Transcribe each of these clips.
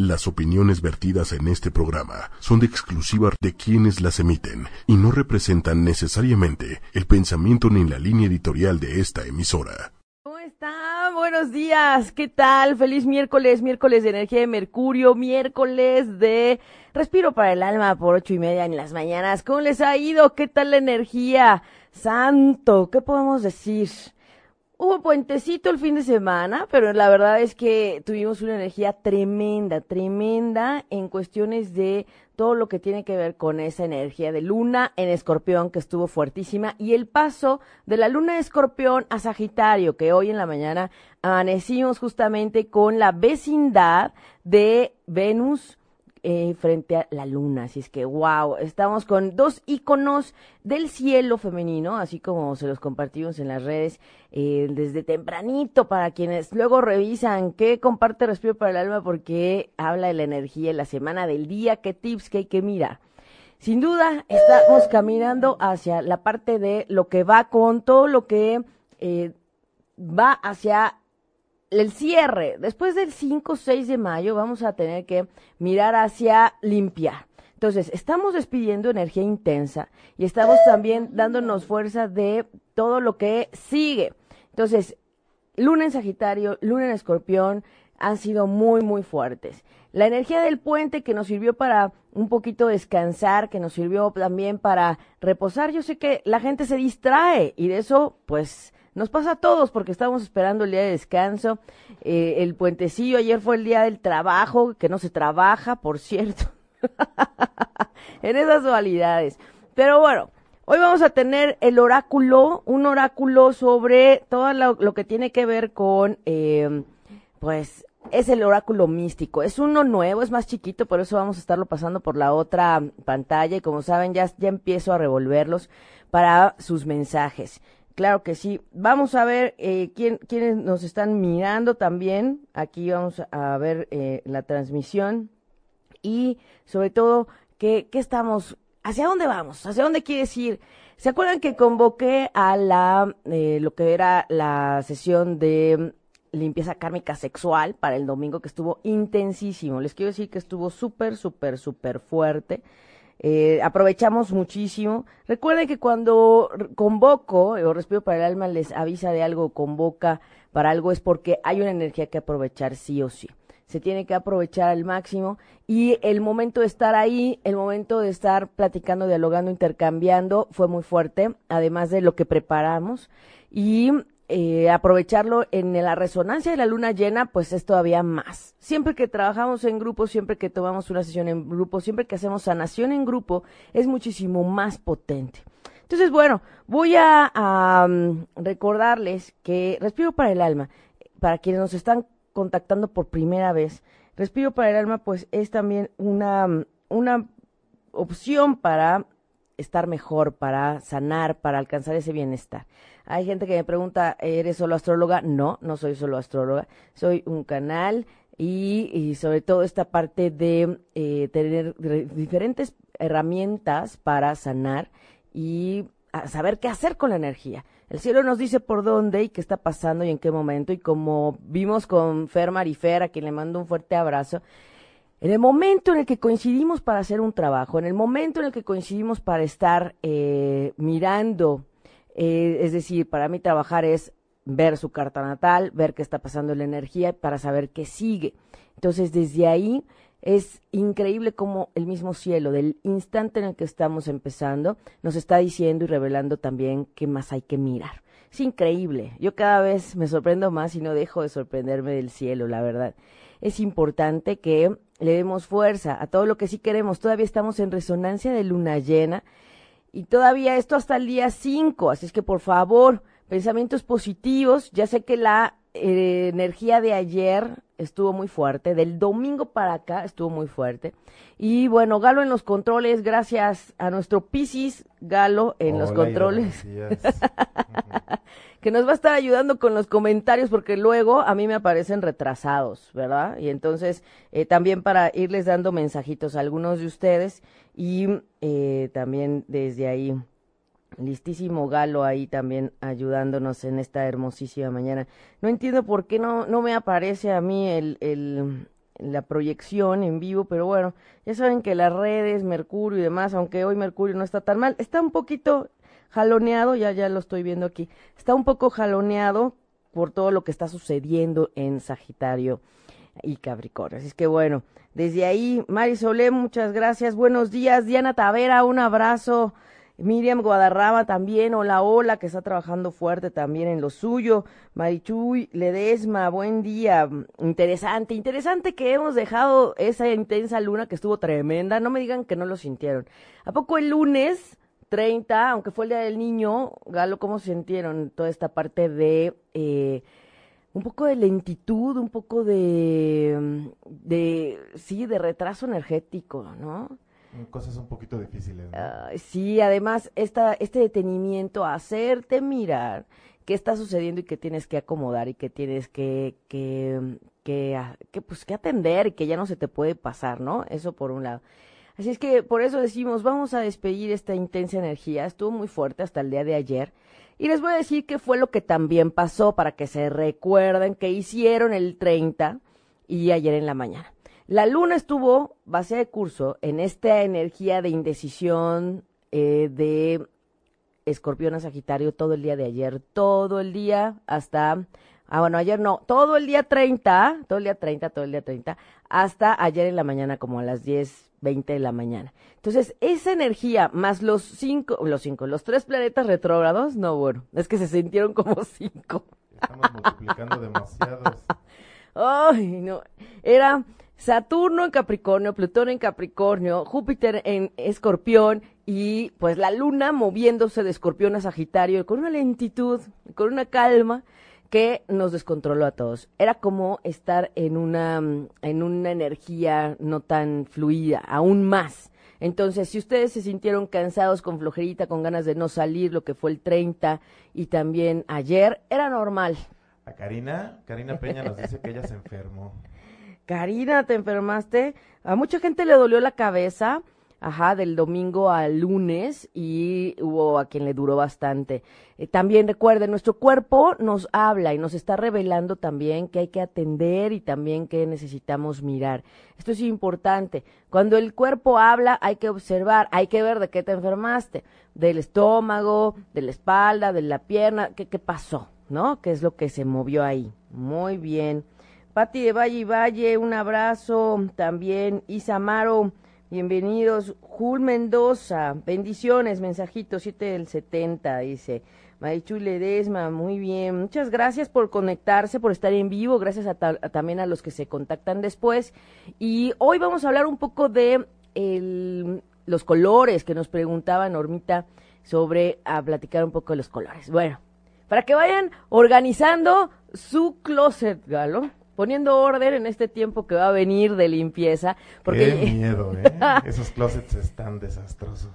Las opiniones vertidas en este programa son de exclusiva de quienes las emiten y no representan necesariamente el pensamiento ni la línea editorial de esta emisora. ¿Cómo está? Buenos días. ¿Qué tal? Feliz miércoles, miércoles de energía de Mercurio, miércoles de respiro para el alma por ocho y media en las mañanas. ¿Cómo les ha ido? ¿Qué tal la energía? Santo, ¿qué podemos decir? Hubo puentecito el fin de semana, pero la verdad es que tuvimos una energía tremenda, tremenda en cuestiones de todo lo que tiene que ver con esa energía de luna en escorpión que estuvo fuertísima y el paso de la luna de escorpión a Sagitario, que hoy en la mañana amanecimos justamente con la vecindad de Venus eh, frente a la luna. Así es que, wow, estamos con dos iconos del cielo femenino, así como se los compartimos en las redes eh, desde tempranito para quienes luego revisan qué comparte Respiro para el Alma porque habla de la energía, la semana del día, qué tips que hay que mirar. Sin duda, estamos caminando hacia la parte de lo que va con todo lo que eh, va hacia el cierre, después del 5 o 6 de mayo, vamos a tener que mirar hacia limpiar. Entonces, estamos despidiendo energía intensa y estamos también dándonos fuerza de todo lo que sigue. Entonces, luna en Sagitario, luna en Escorpión han sido muy, muy fuertes. La energía del puente que nos sirvió para un poquito descansar, que nos sirvió también para reposar. Yo sé que la gente se distrae y de eso, pues, nos pasa a todos porque estamos esperando el día de descanso. Eh, el puentecillo, ayer fue el día del trabajo, que no se trabaja, por cierto. en esas dualidades. Pero bueno, hoy vamos a tener el oráculo, un oráculo sobre todo lo, que tiene que ver con, eh, pues, es el oráculo místico. Es uno nuevo, es más chiquito, por eso vamos a estarlo pasando por la otra pantalla y como saben ya, ya empiezo a revolverlos para sus mensajes. Claro que sí. Vamos a ver eh, quién, quiénes nos están mirando también. Aquí vamos a ver eh, la transmisión y sobre todo qué, qué estamos, hacia dónde vamos, hacia dónde quieres ir. ¿Se acuerdan que convoqué a la, eh, lo que era la sesión de limpieza kármica sexual para el domingo que estuvo intensísimo? Les quiero decir que estuvo súper, súper, súper fuerte. Eh, aprovechamos muchísimo. Recuerden que cuando convoco o respiro para el alma les avisa de algo, convoca para algo, es porque hay una energía que aprovechar sí o sí. Se tiene que aprovechar al máximo y el momento de estar ahí, el momento de estar platicando, dialogando, intercambiando fue muy fuerte, además de lo que preparamos. Y eh, aprovecharlo en la resonancia de la luna llena, pues es todavía más. Siempre que trabajamos en grupo, siempre que tomamos una sesión en grupo, siempre que hacemos sanación en grupo, es muchísimo más potente. Entonces, bueno, voy a, mm, recordarles que Respiro para el Alma, para quienes nos están contactando por primera vez, Respiro para el Alma, pues es también una, mm, una opción para estar mejor, para sanar, para alcanzar ese bienestar. Hay gente que me pregunta, ¿eres solo astróloga? No, no soy solo astróloga, soy un canal y, sobre todo esta parte de eh, tener diferentes herramientas para sanar y saber qué hacer con la energía. El cielo nos dice por dónde y qué está pasando y en qué momento. Y como vimos con Fer Marifer, a quien le mando un fuerte abrazo, en el momento en el que coincidimos para hacer un trabajo, en el momento en el que coincidimos para estar eh, mirando, eh, es decir, para mí trabajar es ver su carta natal, ver qué está pasando en la energía para saber qué sigue. Entonces, desde ahí es increíble cómo el mismo cielo, del instante en el que estamos empezando, nos está diciendo y revelando también qué más hay que mirar. Es increíble. Yo cada vez me sorprendo más y no dejo de sorprenderme del cielo, la verdad. Es importante que le demos fuerza a todo lo que sí queremos. Todavía estamos en resonancia de luna llena y todavía esto hasta el día 5. Así es que por favor, pensamientos positivos. Ya sé que la eh, energía de ayer estuvo muy fuerte, del domingo para acá estuvo muy fuerte. Y bueno, Galo en los controles, gracias a nuestro Piscis Galo en los controles. que nos va a estar ayudando con los comentarios porque luego a mí me aparecen retrasados, ¿verdad? Y entonces eh, también para irles dando mensajitos a algunos de ustedes y eh, también desde ahí listísimo Galo ahí también ayudándonos en esta hermosísima mañana. No entiendo por qué no, no me aparece a mí el, el, la proyección en vivo, pero bueno, ya saben que las redes, Mercurio y demás, aunque hoy Mercurio no está tan mal, está un poquito jaloneado, ya ya lo estoy viendo aquí, está un poco jaloneado por todo lo que está sucediendo en Sagitario y Capricornio. Así que bueno, desde ahí, Mari Solé, muchas gracias, buenos días, Diana Tavera, un abrazo. Miriam Guadarrama también, hola, hola, que está trabajando fuerte también en lo suyo. Marichuy Ledesma, buen día. Interesante, interesante que hemos dejado esa intensa luna que estuvo tremenda. No me digan que no lo sintieron. ¿A poco el lunes 30, aunque fue el día del niño, Galo, cómo sintieron toda esta parte de eh, un poco de lentitud, un poco de, de, sí, de retraso energético, ¿no? cosas un poquito difíciles. sí, además esta, este detenimiento, hacerte mirar qué está sucediendo y qué tienes que acomodar y qué tienes que, que, que, que, pues, que atender y que ya no se te puede pasar, ¿no? Eso por un lado. Así es que por eso decimos, vamos a despedir esta intensa energía. Estuvo muy fuerte hasta el día de ayer. Y les voy a decir qué fue lo que también pasó para que se recuerden que hicieron el 30 y ayer en la mañana. La luna estuvo base de curso en esta energía de indecisión eh, de escorpión a Sagitario todo el día de ayer, todo el día hasta, ah bueno, ayer no, todo el día 30, todo el día 30, todo el día 30, hasta ayer en la mañana como a las 10, 20 de la mañana. Entonces, esa energía más los cinco, los cinco, los tres planetas retrógrados, no, bueno, es que se sintieron como cinco. Estamos multiplicando demasiados. Ay, no, era Saturno en Capricornio, Plutón en Capricornio, Júpiter en Escorpión y pues la luna moviéndose de Escorpión a Sagitario con una lentitud, con una calma que nos descontroló a todos. Era como estar en una, en una energía no tan fluida, aún más. Entonces, si ustedes se sintieron cansados, con flojerita, con ganas de no salir, lo que fue el 30 y también ayer, era normal. A Karina, Karina Peña nos dice que ella se enfermó. Karina, te enfermaste. A mucha gente le dolió la cabeza, ajá, del domingo al lunes y hubo a quien le duró bastante. Eh, también recuerden, nuestro cuerpo nos habla y nos está revelando también que hay que atender y también que necesitamos mirar. Esto es importante. Cuando el cuerpo habla, hay que observar, hay que ver de qué te enfermaste, del estómago, de la espalda, de la pierna, qué, pasó, ¿no? ¿Qué es lo que se movió ahí? Muy bien. Pati de Valle y Valle, un abrazo. También Isamaro, bienvenidos. Jul Mendoza, bendiciones, mensajito 7 del 70, dice. Marichu Ledesma, muy bien. Muchas gracias por conectarse, por estar en vivo. Gracias a, también a los que se contactan después. Y hoy vamos a hablar un poco de los colores que nos preguntaba Normita sobre a platicar un poco de los colores. Bueno, para que vayan organizando su closet, Galo poniendo orden en este tiempo que va a venir de limpieza. Porque... Qué miedo, ¿eh? Esos closets están desastrosos.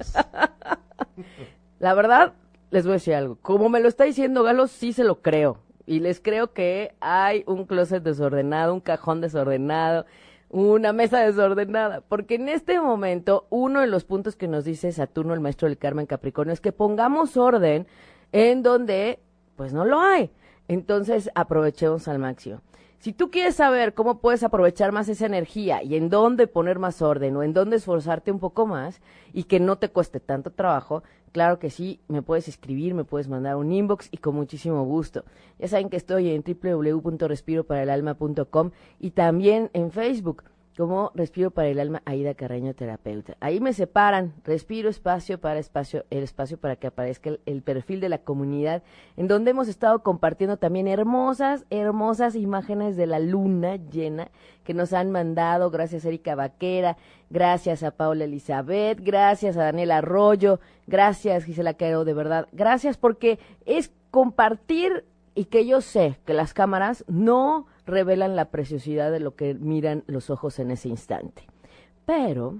La verdad, les voy a decir algo. Como me lo está diciendo Galo, sí se lo creo. Y les creo que hay un closet desordenado, un cajón desordenado, una mesa desordenada. Porque en este momento, uno de los puntos que nos dice Saturno, el maestro del Carmen Capricornio, es que pongamos orden en donde, pues no lo hay. Entonces, aprovechemos al máximo. Si tú quieres saber cómo puedes aprovechar más esa energía y en dónde poner más orden o en dónde esforzarte un poco más y que no te cueste tanto trabajo, claro que sí, me puedes escribir, me puedes mandar un inbox y con muchísimo gusto. Ya saben que estoy en www.respiroparaelalma.com y también en Facebook como Respiro para el Alma, Aida Carreño Terapeuta. Ahí me separan, respiro espacio para espacio, el espacio para que aparezca el, perfil de la comunidad, en donde hemos estado compartiendo también hermosas, hermosas imágenes de la luna llena que nos han mandado, gracias Erika Vaquera, gracias a Paula Elizabeth, gracias a Daniel Arroyo, gracias Gisela Cairo, de verdad, gracias porque es compartir y que yo sé que las cámaras no revelan la preciosidad de lo que miran los ojos en ese instante. Pero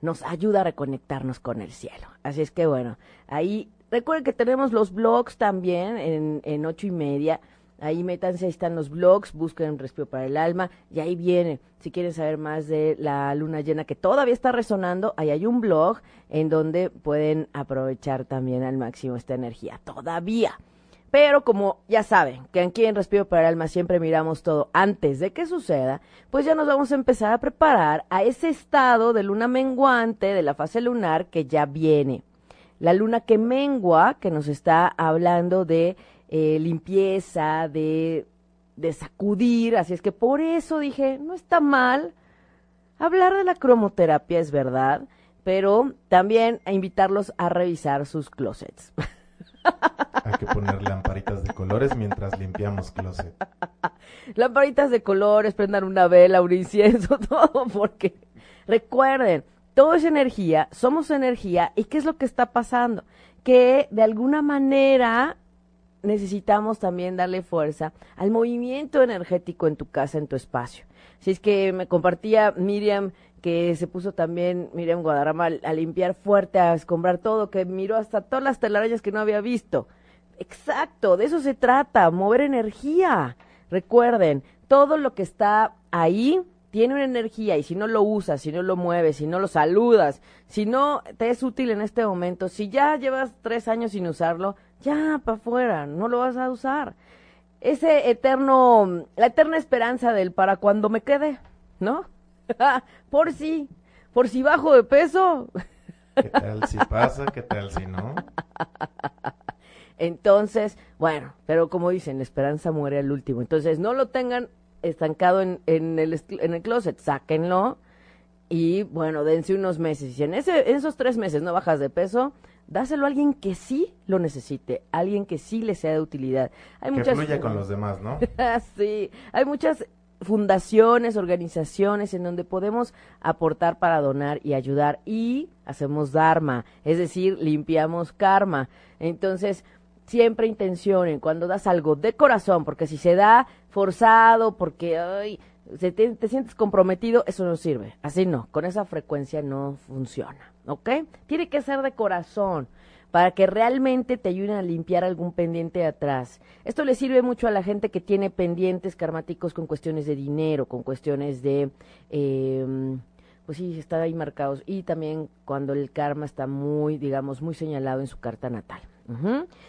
nos ayuda a reconectarnos con el cielo. Así es que bueno, ahí recuerden que tenemos los blogs también en, en ocho y media. Ahí métanse, ahí están los blogs, busquen Respiro para el Alma y ahí viene. Si quieren saber más de la luna llena que todavía está resonando, ahí hay un blog en donde pueden aprovechar también al máximo esta energía. Todavía. Pero como ya saben que aquí en Respiro para el Alma siempre miramos todo antes de que suceda, pues ya nos vamos a empezar a preparar a ese estado de luna menguante de la fase lunar que ya viene. La luna que mengua, que nos está hablando de eh, limpieza, de, de sacudir, así es que por eso dije, no está mal hablar de la cromoterapia, es verdad, pero también a invitarlos a revisar sus closets. Hay que poner lamparitas de colores mientras limpiamos closet. Lamparitas de colores, prendan una vela, un incienso, todo, porque recuerden, todo es energía, somos energía, ¿y qué es lo que está pasando? Que de alguna manera necesitamos también darle fuerza al movimiento energético en tu casa, en tu espacio. Si es que me compartía Miriam que se puso también Miriam Guadarrama a, limpiar fuerte, a escombrar todo, que miró hasta todas las telarañas que no había visto. Exacto, de eso se trata, mover energía. Recuerden, todo lo que está ahí tiene una energía y si no lo usas, si no lo mueves, si no lo saludas, si no te es útil en este momento, si ya llevas tres años sin usarlo, ya para afuera, no lo vas a usar. Ese eterno, la eterna esperanza del para cuando me quede, ¿no? por si, por si bajo de peso. ¿Qué tal si pasa? ¿Qué tal si no? Entonces, bueno, pero como dicen, la esperanza muere al último. Entonces, no lo tengan estancado en, en, el, en el closet, sáquenlo y, bueno, dense unos meses. Y si en, ese, en esos tres meses no bajas de peso, dáselo a alguien que sí lo necesite, alguien que sí le sea de utilidad. Hay que muchas, fluya con los demás, ¿no? sí, hay muchas fundaciones, organizaciones en donde podemos aportar para donar y ayudar y hacemos dharma, es decir, limpiamos karma. Entonces, siempre intencionen cuando das algo de corazón, porque si se da forzado, porque ay, te, te, sientes comprometido, eso no sirve. Así no, con esa frecuencia no funciona, ¿ok? Tiene que ser de corazón para que realmente te ayuden a limpiar algún pendiente de atrás. Esto le sirve mucho a la gente que tiene pendientes karmáticos con cuestiones de dinero, con cuestiones de... Eh, pues sí, están ahí marcados. Y también cuando el karma está muy, digamos, muy señalado en su carta natal.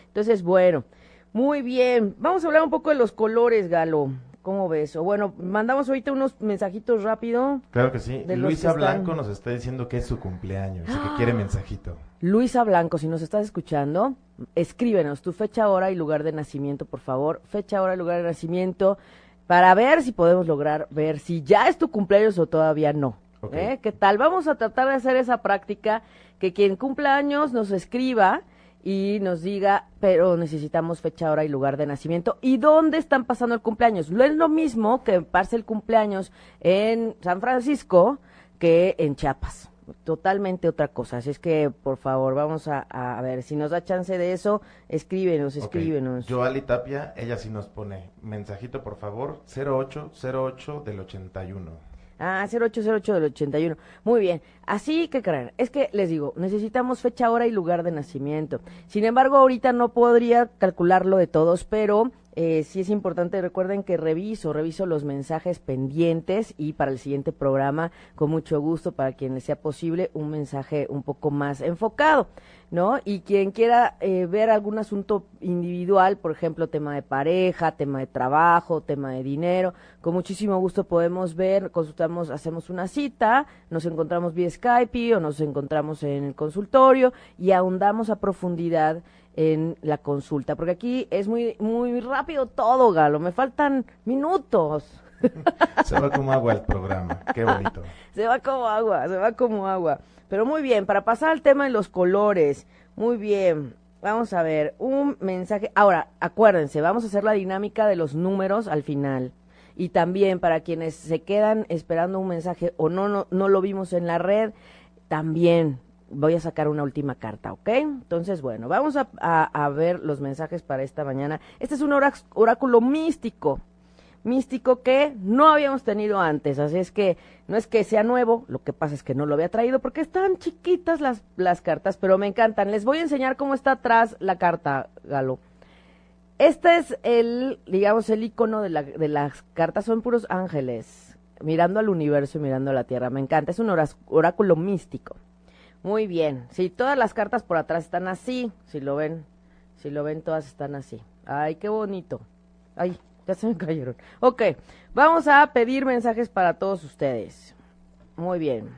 Entonces, bueno, muy bien. Vamos a hablar un poco de los colores, Galo. ¿Cómo ves? O bueno, mandamos ahorita unos mensajitos rápido. Claro que sí. Luisa Blanco nos está diciendo que es su cumpleaños y que quiere mensajito. Luisa Blanco, si nos estás escuchando, escríbenos tu fecha, hora y lugar de nacimiento, por favor. Fecha, hora y lugar de nacimiento para ver si podemos lograr ver si ya es tu cumpleaños o todavía no. ¿Eh? ¿Qué tal? Vamos a tratar de hacer esa práctica que quien cumpla años nos escriba y nos diga, pero necesitamos fecha, hora y lugar de nacimiento. ¿Y dónde están pasando el cumpleaños? No es lo mismo que pase el cumpleaños en San Francisco que en Chiapas. Totalmente otra cosa. Así es que, por favor, vamos a, a ver, si nos da chance de eso, escríbenos, escríbenos. Okay. Joali Tapia, ella sí nos pone, mensajito, por favor, 0808 del 81. Ah, 0808 del 81. Muy bien. Así que creen, es que les digo, necesitamos fecha, hora y lugar de nacimiento. Sin embargo, ahorita no podría calcularlo de todos, pero eh, sí es importante, recuerden que reviso, reviso los mensajes pendientes y para el siguiente programa, con mucho gusto, para quien les sea posible, un mensaje un poco más enfocado, ¿no? Y quien quiera eh, ver algún asunto individual, por ejemplo, tema de pareja, tema de trabajo, tema de dinero, con muchísimo gusto podemos ver, consultamos, hacemos una cita, nos encontramos vía Skype o nos encontramos en el consultorio y ahondamos a profundidad en la consulta, porque aquí es muy, muy rápido todo, Galo, me faltan minutos. Se va como agua el programa, qué bonito. Se va como agua, se va como agua. Pero muy bien, para pasar al tema de los colores, muy bien. Vamos a ver, un mensaje. Ahora, acuérdense, vamos a hacer la dinámica de los números al final. Y también para quienes se quedan esperando un mensaje o no, no, no lo vimos en la red, también voy a sacar una última carta, ¿ok? Entonces, bueno, vamos a, a, ver los mensajes para esta mañana. Este es un oráculo místico, místico que no habíamos tenido antes, así es que no es que sea nuevo, lo que pasa es que no lo había traído porque están chiquitas las, las cartas, pero me encantan. Les voy a enseñar cómo está atrás la carta, Galo. Este es el, digamos, el icono de, la, de las cartas, son puros ángeles, mirando al universo y mirando a la tierra. Me encanta, es un oráculo místico. Muy bien. Sí, todas las cartas por atrás están así. Si lo ven, si lo ven, todas están así. Ay, qué bonito. Ay, ya se me cayeron. Ok, vamos a pedir mensajes para todos ustedes. Muy bien.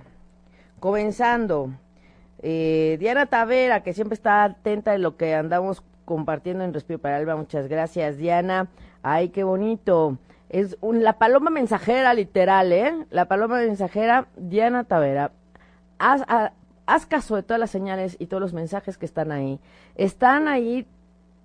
Comenzando. Eh, Diana Tavera, que siempre está atenta de lo que andamos compartiendo en Respiro para Alba. Muchas gracias, Diana. Ay, qué bonito. Es la paloma mensajera, literal, ¿eh? La paloma mensajera, Diana Tavera. Haz, haz caso de todas las señales y todos los mensajes que están ahí. Están ahí,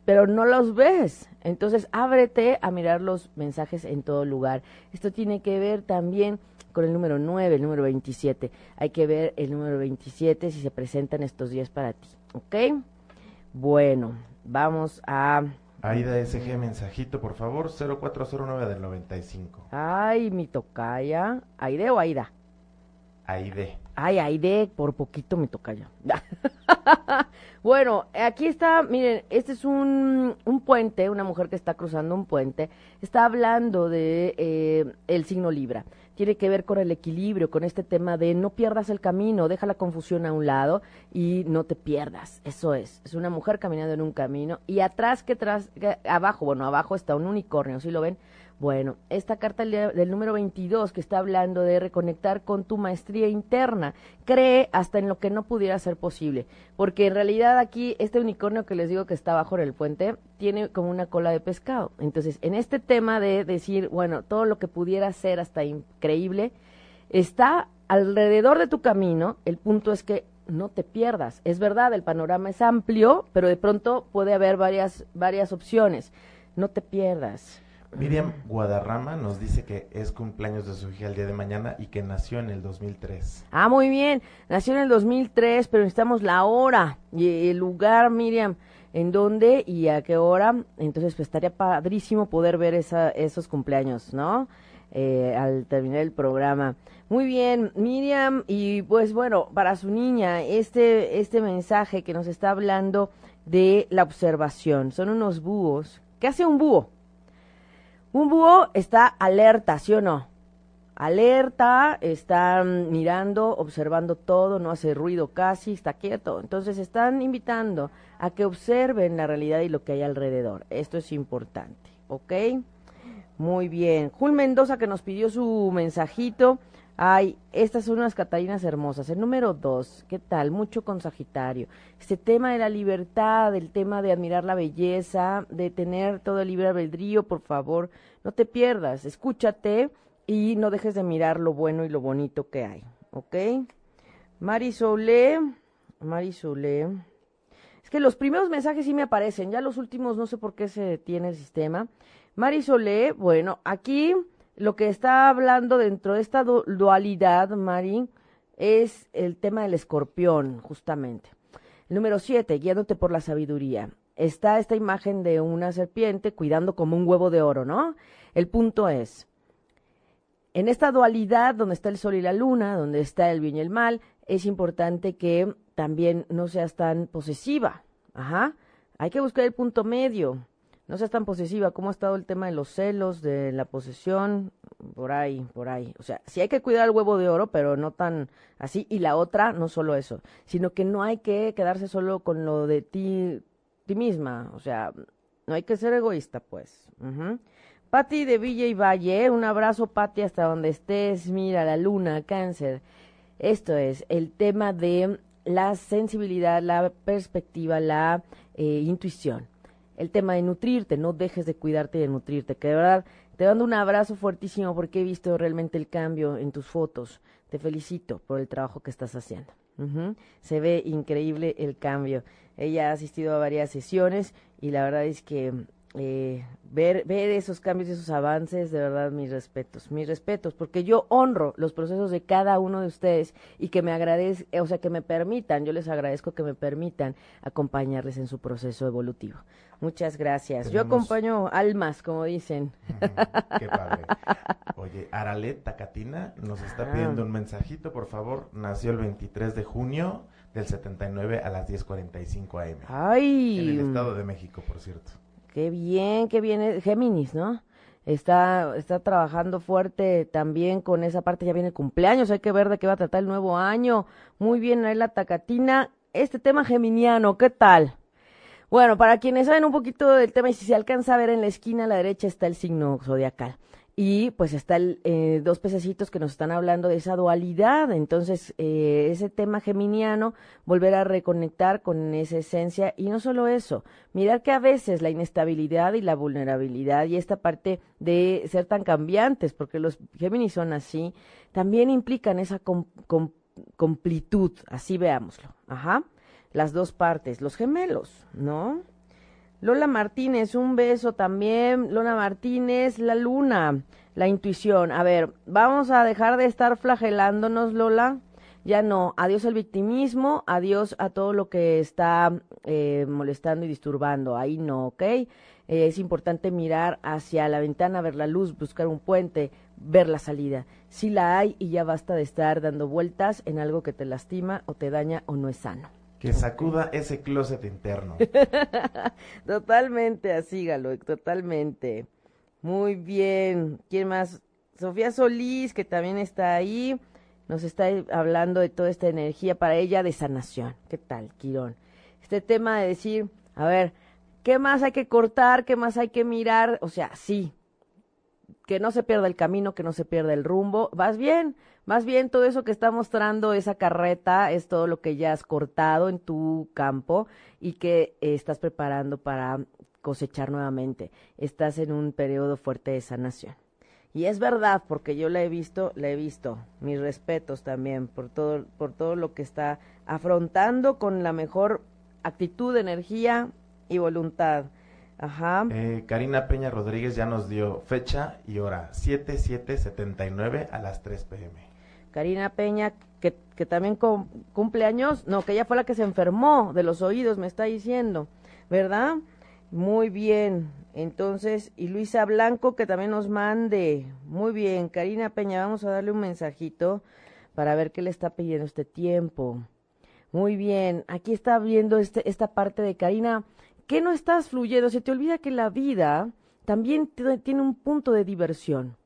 pero no los ves. Entonces, ábrete a mirar los mensajes en todo lugar. Esto tiene que ver también con el número 9, el número 27. Hay que ver el número 27 si se presentan estos días para ti. ¿Ok? Bueno, vamos a Aida SG, mensajito, por favor, 0409 del 95. Ay, mi tocaya. ¿Aide o Aida? Aide. Ay, Aide, por poquito me tocaya. bueno, aquí está, miren, este es un, un, puente, una mujer que está cruzando un puente, está hablando de eh, el signo Libra tiene que ver con el equilibrio, con este tema de no pierdas el camino, deja la confusión a un lado y no te pierdas. Eso es, es una mujer caminando en un camino y atrás que tras, abajo, bueno, abajo está un unicornio, ¿sí lo ven? Bueno, esta carta del número 22 que está hablando de reconectar con tu maestría interna, cree hasta en lo que no pudiera ser posible, porque en realidad aquí este unicornio que les digo que está abajo en el puente tiene como una cola de pescado. Entonces, en este tema de decir, bueno, todo lo que pudiera ser hasta increíble, está alrededor de tu camino, el punto es que no te pierdas. Es verdad, el panorama es amplio, pero de pronto puede haber varias, varias opciones. No te pierdas. Miriam Guadarrama nos dice que es cumpleaños de su hija el día de mañana y que nació en el 2003. Ah, muy bien. Nació en el 2003, pero necesitamos la hora y el lugar, Miriam, en dónde y a qué hora. Entonces, pues estaría padrísimo poder ver esa, esos cumpleaños, ¿no? Eh, al terminar el programa. Muy bien, Miriam, y pues bueno, para su niña, este, este mensaje que nos está hablando de la observación. Son unos búhos. ¿Qué hace un búho? Un búho está alerta, ¿sí o no? Alerta, está mirando, observando todo, no hace ruido casi, está quieto. Entonces están invitando a que observen la realidad y lo que hay alrededor. Esto es importante, ¿ok? Muy bien. Jul Mendoza que nos pidió su mensajito. Ay, estas son unas Catarinas hermosas. El número dos, ¿qué tal? Mucho con Sagitario. Este tema de la libertad, el tema de admirar la belleza, de tener todo el libre albedrío, por favor, no te pierdas, escúchate y no dejes de mirar lo bueno y lo bonito que hay, ¿ok? Marisole, Marisole. Es que los primeros mensajes sí me aparecen, ya los últimos no sé por qué se detiene el sistema. Marisole, bueno, aquí lo que está hablando dentro de esta dualidad, Mari, es el tema del escorpión, justamente. El número siete, guiándote por la sabiduría. Está esta imagen de una serpiente cuidando como un huevo de oro, ¿no? El punto es, en esta dualidad donde está el sol y la luna, donde está el bien y el mal, es importante que también no seas tan posesiva. Ajá. Hay que buscar el punto medio no seas tan posesiva, ¿cómo ha estado el tema de los celos, de la posesión? Por ahí, por ahí. O sea, sí hay que cuidar el huevo de oro, pero no tan así. Y la otra, no solo eso, sino que no hay que quedarse solo con lo de ti, ti misma. O sea, no hay que ser egoísta, pues. Uh de Villa y Valle, un abrazo, Patti, hasta donde estés. Mira, la luna, cáncer. Esto es el tema de la sensibilidad, la perspectiva, la eh, intuición el tema de nutrirte, no dejes de cuidarte y de nutrirte, que de verdad te dando un abrazo fuertísimo porque he visto realmente el cambio en tus fotos. Te felicito por el trabajo que estás haciendo. Se ve increíble el cambio. Ella ha asistido a varias sesiones y la verdad es que eh, ver, ver esos cambios y esos avances, de verdad, mis respetos, mis respetos, porque yo honro los procesos de cada uno de ustedes y que me agradezcan, o sea, que me permitan, yo les agradezco que me permitan acompañarles en su proceso evolutivo. Muchas gracias. Yo acompaño almas, como dicen. Qué padre. Oye, Aralet Tacatina nos está ah. pidiendo un mensajito, por favor. Nació el 23 de junio del 79 a las 10.45 am. Ay. En el Estado de México, por cierto. Qué bien, qué bien. Géminis, ¿no? Está, está trabajando fuerte también con esa parte. Ya viene el cumpleaños, hay que ver de qué va a tratar el nuevo año. Muy bien, la Tacatina. Este tema geminiano, ¿qué tal? Bueno, para quienes saben un poquito del tema y si se alcanza a ver en la esquina a la derecha está el signo zodiacal. Y pues está el, eh, dos pececitos que nos están hablando de esa dualidad. Entonces, eh, ese tema geminiano, volver a reconectar con esa esencia. Y no solo eso, mirar que a veces la inestabilidad y la vulnerabilidad y esta parte de ser tan cambiantes, porque los Géminis son así, también implican esa completud. Así veámoslo. Ajá. Las dos partes, los gemelos, ¿no? Lola Martínez, un beso también. Lola Martínez, la luna, la intuición. A ver, vamos a dejar de estar flagelándonos, Lola. Ya no, adiós al victimismo, adiós a todo lo que está eh, molestando y disturbando. Ahí no, ¿ok? Eh, es importante mirar hacia la ventana, ver la luz, buscar un puente, ver la salida. Si la hay y ya basta de estar dando vueltas en algo que te lastima o te daña o no es sano. Que sacuda ese closet interno. totalmente así, Galo, totalmente. Muy bien. ¿Quién más? Sofía Solís, que también está ahí, nos está hablando de toda esta energía para ella de sanación. ¿Qué tal, Quirón? Este tema de decir, a ver, ¿qué más hay que cortar? ¿Qué más hay que mirar? O sea, sí, que no se pierda el camino, que no se pierda el rumbo. ¿Vas bien? Más bien todo eso que está mostrando esa carreta es todo lo que ya has cortado en tu campo y que eh, estás preparando para cosechar nuevamente. Estás en un periodo fuerte de sanación. Y es verdad, porque yo la he visto, la he visto. Mis respetos también por todo, por todo lo que está afrontando con la mejor actitud, energía y voluntad. Ajá. Eh, Karina Peña Rodríguez ya nos dio fecha y hora, 7779 a las 3 pm. Karina Peña, que, que también cumple años, no, que ella fue la que se enfermó de los oídos, me está diciendo, ¿verdad? Muy bien, entonces, y Luisa Blanco, que también nos mande, muy bien, Karina Peña, vamos a darle un mensajito para ver qué le está pidiendo este tiempo. Muy bien, aquí está viendo este, esta parte de Karina, ¿qué no estás fluyendo? Se te olvida que la vida también tiene un punto de diversión.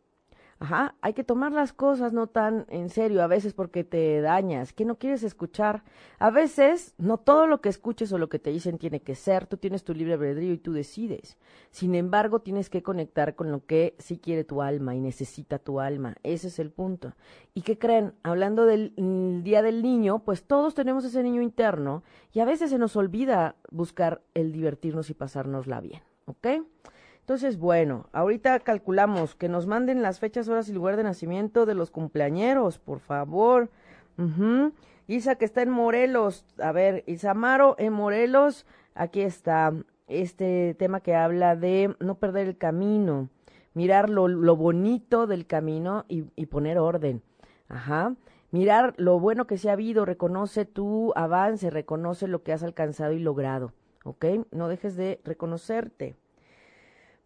Ajá, hay que tomar las cosas no tan en serio a veces porque te dañas, que no quieres escuchar. A veces no todo lo que escuches o lo que te dicen tiene que ser, tú tienes tu libre albedrío y tú decides. Sin embargo, tienes que conectar con lo que sí quiere tu alma y necesita tu alma. Ese es el punto. ¿Y qué creen? Hablando del Día del Niño, pues todos tenemos ese niño interno y a veces se nos olvida buscar el divertirnos y pasárnosla bien, ¿ok? Entonces, bueno, ahorita calculamos que nos manden las fechas, horas y lugar de nacimiento de los cumpleañeros, por favor. Isa que está en Morelos, a ver, Isamaro en Morelos, aquí está este tema que habla de no perder el camino, mirar lo, lo bonito del camino y, y, poner orden. Ajá. Mirar lo bueno que se ha habido, reconoce tu avance, reconoce lo que has alcanzado y logrado. ¿Ok? No dejes de reconocerte.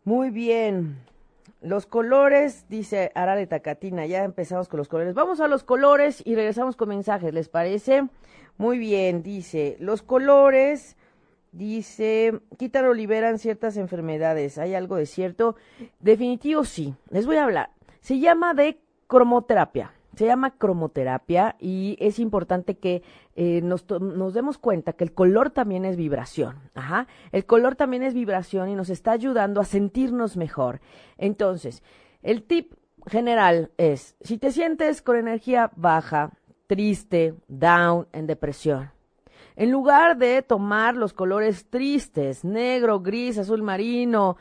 Muy bien. Los colores, dice Arale Tacatina, ya empezamos con los colores. Vamos a los colores y regresamos con mensajes, ¿les parece? Muy bien, dice, los colores, dice, quitan o liberan ciertas enfermedades. ¿Hay algo de cierto? Definitivo sí, les voy a hablar. Se llama de cromoterapia. Se llama cromoterapia y es importante que eh, nos, nos, demos cuenta que el color también es vibración. Ajá. El color también es vibración y nos está ayudando a sentirnos mejor. Entonces, el tip general es, si te sientes con energía baja, triste, down, en depresión, en lugar de tomar los colores tristes, negro, gris, azul marino,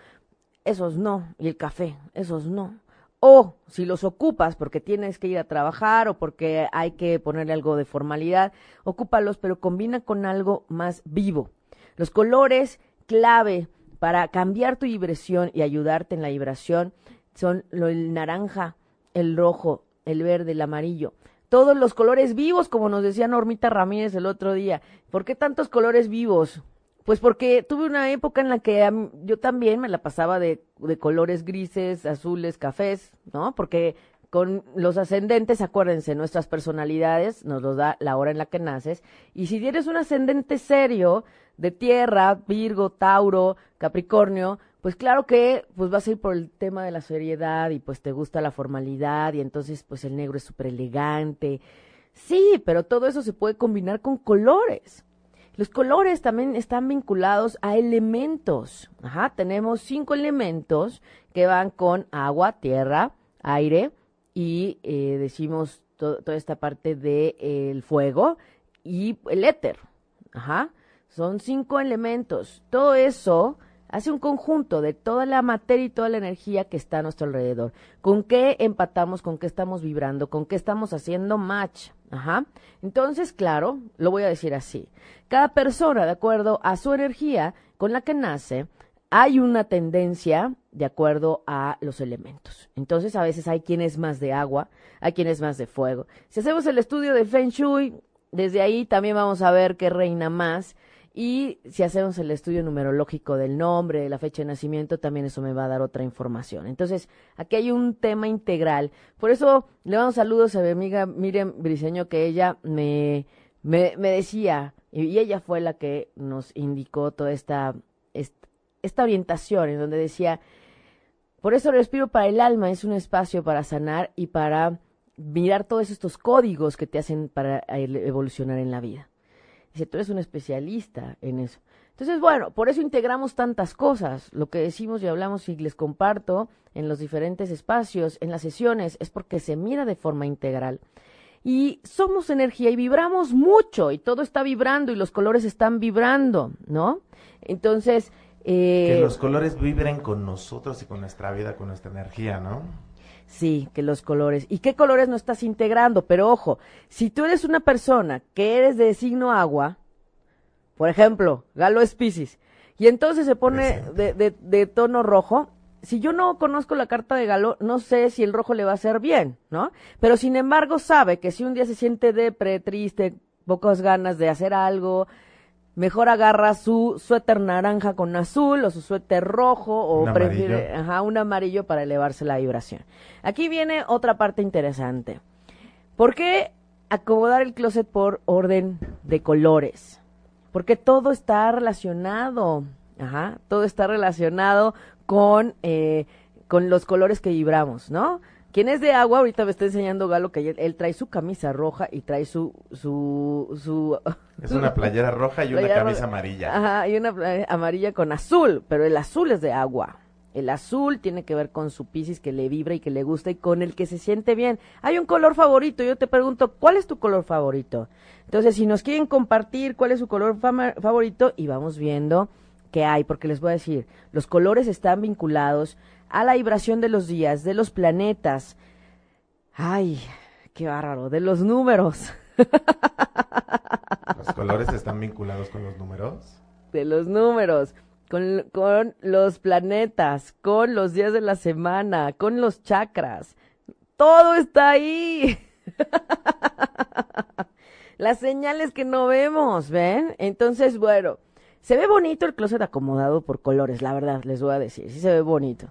esos no, y el café, esos no o si los ocupas porque tienes que ir a trabajar o porque hay que ponerle algo de formalidad, ocúpalos, pero combina con algo más vivo. Los colores clave para cambiar tu vibración y ayudarte en la vibración son el naranja, el rojo, el verde, el amarillo. Todos los colores vivos, como nos decía Normita Ramírez el otro día. ¿Por qué tantos colores vivos? Pues porque tuve una época en la que yo también me la pasaba de, de colores grises, azules, cafés, ¿no? Porque con los ascendentes, acuérdense, nuestras personalidades nos los da la hora en la que naces. Y si eres un ascendente serio de tierra, Virgo, Tauro, Capricornio, pues claro que pues vas a ir por el tema de la seriedad y pues te gusta la formalidad y entonces pues el negro es súper elegante. Sí, pero todo eso se puede combinar con colores. Los colores también están vinculados a elementos. Ajá, tenemos cinco elementos que van con agua, tierra, aire y eh, decimos toda esta parte del de, fuego y el éter. Ajá, son cinco elementos. Todo eso hace un conjunto de toda la materia y toda la energía que está a nuestro alrededor. ¿Con qué empatamos? ¿Con qué estamos vibrando? ¿Con qué estamos haciendo match? Ajá. Entonces, claro, lo voy a decir así. Cada persona, de acuerdo a su energía con la que nace, hay una tendencia de acuerdo a los elementos. Entonces, a veces hay quien es más de agua, hay quien es más de fuego. Si hacemos el estudio de Feng Shui, desde ahí también vamos a ver qué reina más. Y si hacemos el estudio numerológico del nombre, de la fecha de nacimiento, también eso me va a dar otra información. Entonces, aquí hay un tema integral. Por eso le damos saludos a mi amiga Miriam Briseño, que ella me, me, decía, y ella fue la que nos indicó toda esta, esta, orientación, en donde decía, por eso respiro para el alma es un espacio para sanar y para mirar todos estos códigos que te hacen para evolucionar en la vida. Dice, tú eres un especialista en eso. Entonces, bueno, por eso integramos tantas cosas. Lo que decimos y hablamos y les comparto en los diferentes espacios, en las sesiones, es porque se mira de forma integral. Y somos energía y vibramos mucho y todo está vibrando y los colores están vibrando, ¿no? Entonces... Eh, que los colores vibren con nosotros y con nuestra vida, con nuestra energía, ¿no? Sí, que los colores. ¿Y qué colores no estás integrando? Pero ojo, si tú eres una persona que eres de signo agua, por ejemplo, Galo es Pisces, y entonces se pone de, de, de, tono rojo, si yo no conozco la carta de Galo, no sé si el rojo le va a hacer bien, ¿no? Pero sin embargo sabe que si un día se siente depre, triste, pocas ganas de hacer algo, mejor agarra su suéter naranja con azul o su suéter rojo o prefiere ajá, un amarillo para elevarse la vibración. Aquí viene otra parte interesante. ¿Por qué acomodar el closet por orden de colores? Porque todo está relacionado. Ajá, todo está relacionado con, eh, con los colores que vibramos, ¿no? Quien es de agua, ahorita me está enseñando Galo que él, trae su camisa roja y trae su... su, su es una playera roja y una camisa amarilla. Ajá, y una amarilla con azul, pero el azul es de agua. El azul tiene que ver con su piscis que le vibra y que le gusta y con el que se siente bien. Hay un color favorito. Yo te pregunto, ¿cuál es tu color favorito? Entonces, si nos quieren compartir cuál es su color favorito y vamos viendo qué hay, porque les voy a decir, los colores están vinculados a la vibración de los días, de los planetas. Ay, qué bárbaro, de los números. ¿Los colores están vinculados con los números? De los números, con, con los planetas, con los días de la semana, con los chakras. Todo está ahí. Las señales que no vemos, ¿ven? Entonces, bueno, se ve bonito el closet acomodado por colores, la verdad, les voy a decir, sí se ve bonito.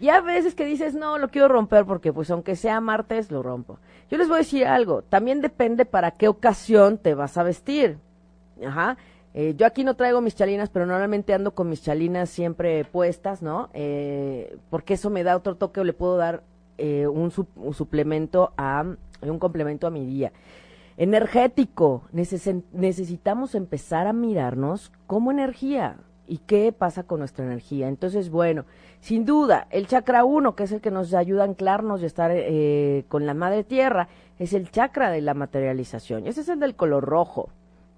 Y a veces que dices, no, lo quiero romper porque pues aunque sea martes, lo rompo. Yo les voy a decir algo, también depende para qué ocasión te vas a vestir. Ajá. Eh, yo aquí no traigo mis chalinas, pero normalmente ando con mis chalinas siempre puestas, ¿no? Eh, porque eso me da otro toque o le puedo dar eh, un, un, suplemento a, un complemento a mi día. Energético, necesitamos empezar a mirarnos como energía y qué pasa con nuestra energía. Entonces, bueno, sin duda, el chakra 1, que es el que nos ayuda a anclarnos y estar eh, con la madre tierra, es el chakra de la materialización. Ese es el del color rojo.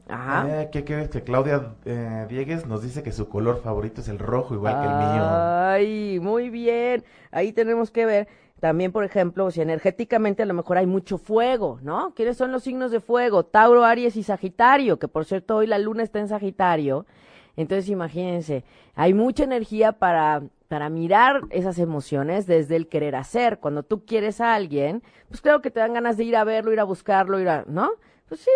Ajá. Eh, ¿Qué crees que Claudia eh, Diegues nos dice que su color favorito es el rojo, igual que el mío? Ay, muy bien. Ahí tenemos que ver también, por ejemplo, si energéticamente a lo mejor hay mucho fuego, ¿no? ¿Quiénes son los signos de fuego? Tauro, Aries y Sagitario, que por cierto hoy la luna está en Sagitario. Entonces imagínense, hay mucha energía para, para mirar esas emociones desde el querer hacer. Cuando tú quieres a alguien, pues claro que te dan ganas de ir a verlo, ir a buscarlo, ir a, ¿no? Pues sí,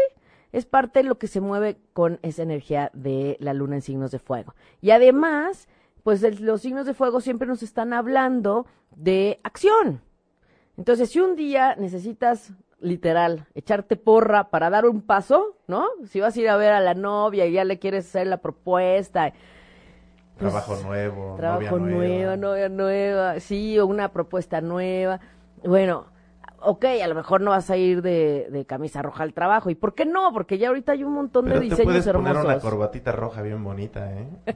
es parte de lo que se mueve con esa energía de la luna en signos de fuego. Y además, pues los signos de fuego siempre nos están hablando de acción. Entonces, si un día necesitas literal, echarte porra para dar un paso, ¿no? Si vas a ir a ver a la novia y ya le quieres hacer la propuesta. Pues, trabajo nuevo, trabajo nuevo, novia nueva, sí, o una propuesta nueva. Bueno, ok, a lo mejor no vas a ir de, de camisa roja al trabajo. ¿Y por qué no? Porque ya ahorita hay un montón Pero de te diseños puedes hermosos. poner una corbatita roja bien bonita, ¿eh?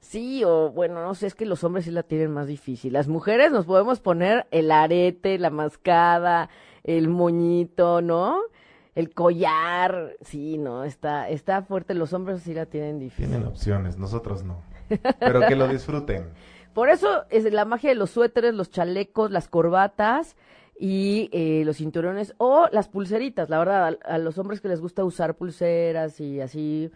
Sí, o bueno, no sé, es que los hombres sí la tienen más difícil. Las mujeres nos podemos poner el arete, la mascada, el moñito, ¿no? El collar. Sí, no, está, está fuerte. Los hombres sí la tienen difícil. Tienen opciones, nosotros no. Pero que lo disfruten. Por eso es la magia de los suéteres, los chalecos, las corbatas y eh, los cinturones o las pulseritas. La verdad, a, a los hombres que les gusta usar pulseras y así,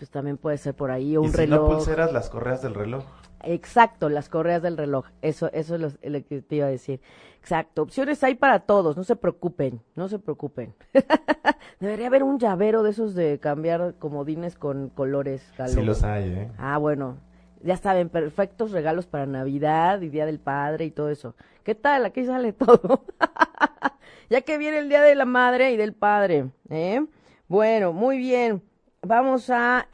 pues también puede ser por ahí o y un si reloj. no pulseras, las correas del reloj. Exacto, las correas del reloj. Eso, eso es lo, lo que te iba a decir. Exacto. Opciones hay para todos. No se preocupen. No se preocupen. Debería haber un llavero de esos de cambiar comodines con colores. Galo. Sí los hay, ¿eh? Ah, bueno. Ya saben, perfectos regalos para Navidad y Día del Padre y todo eso. ¿Qué tal? Aquí sale todo. ya que viene el Día de la Madre y del Padre. ¿eh? Bueno, muy bien. Vamos a,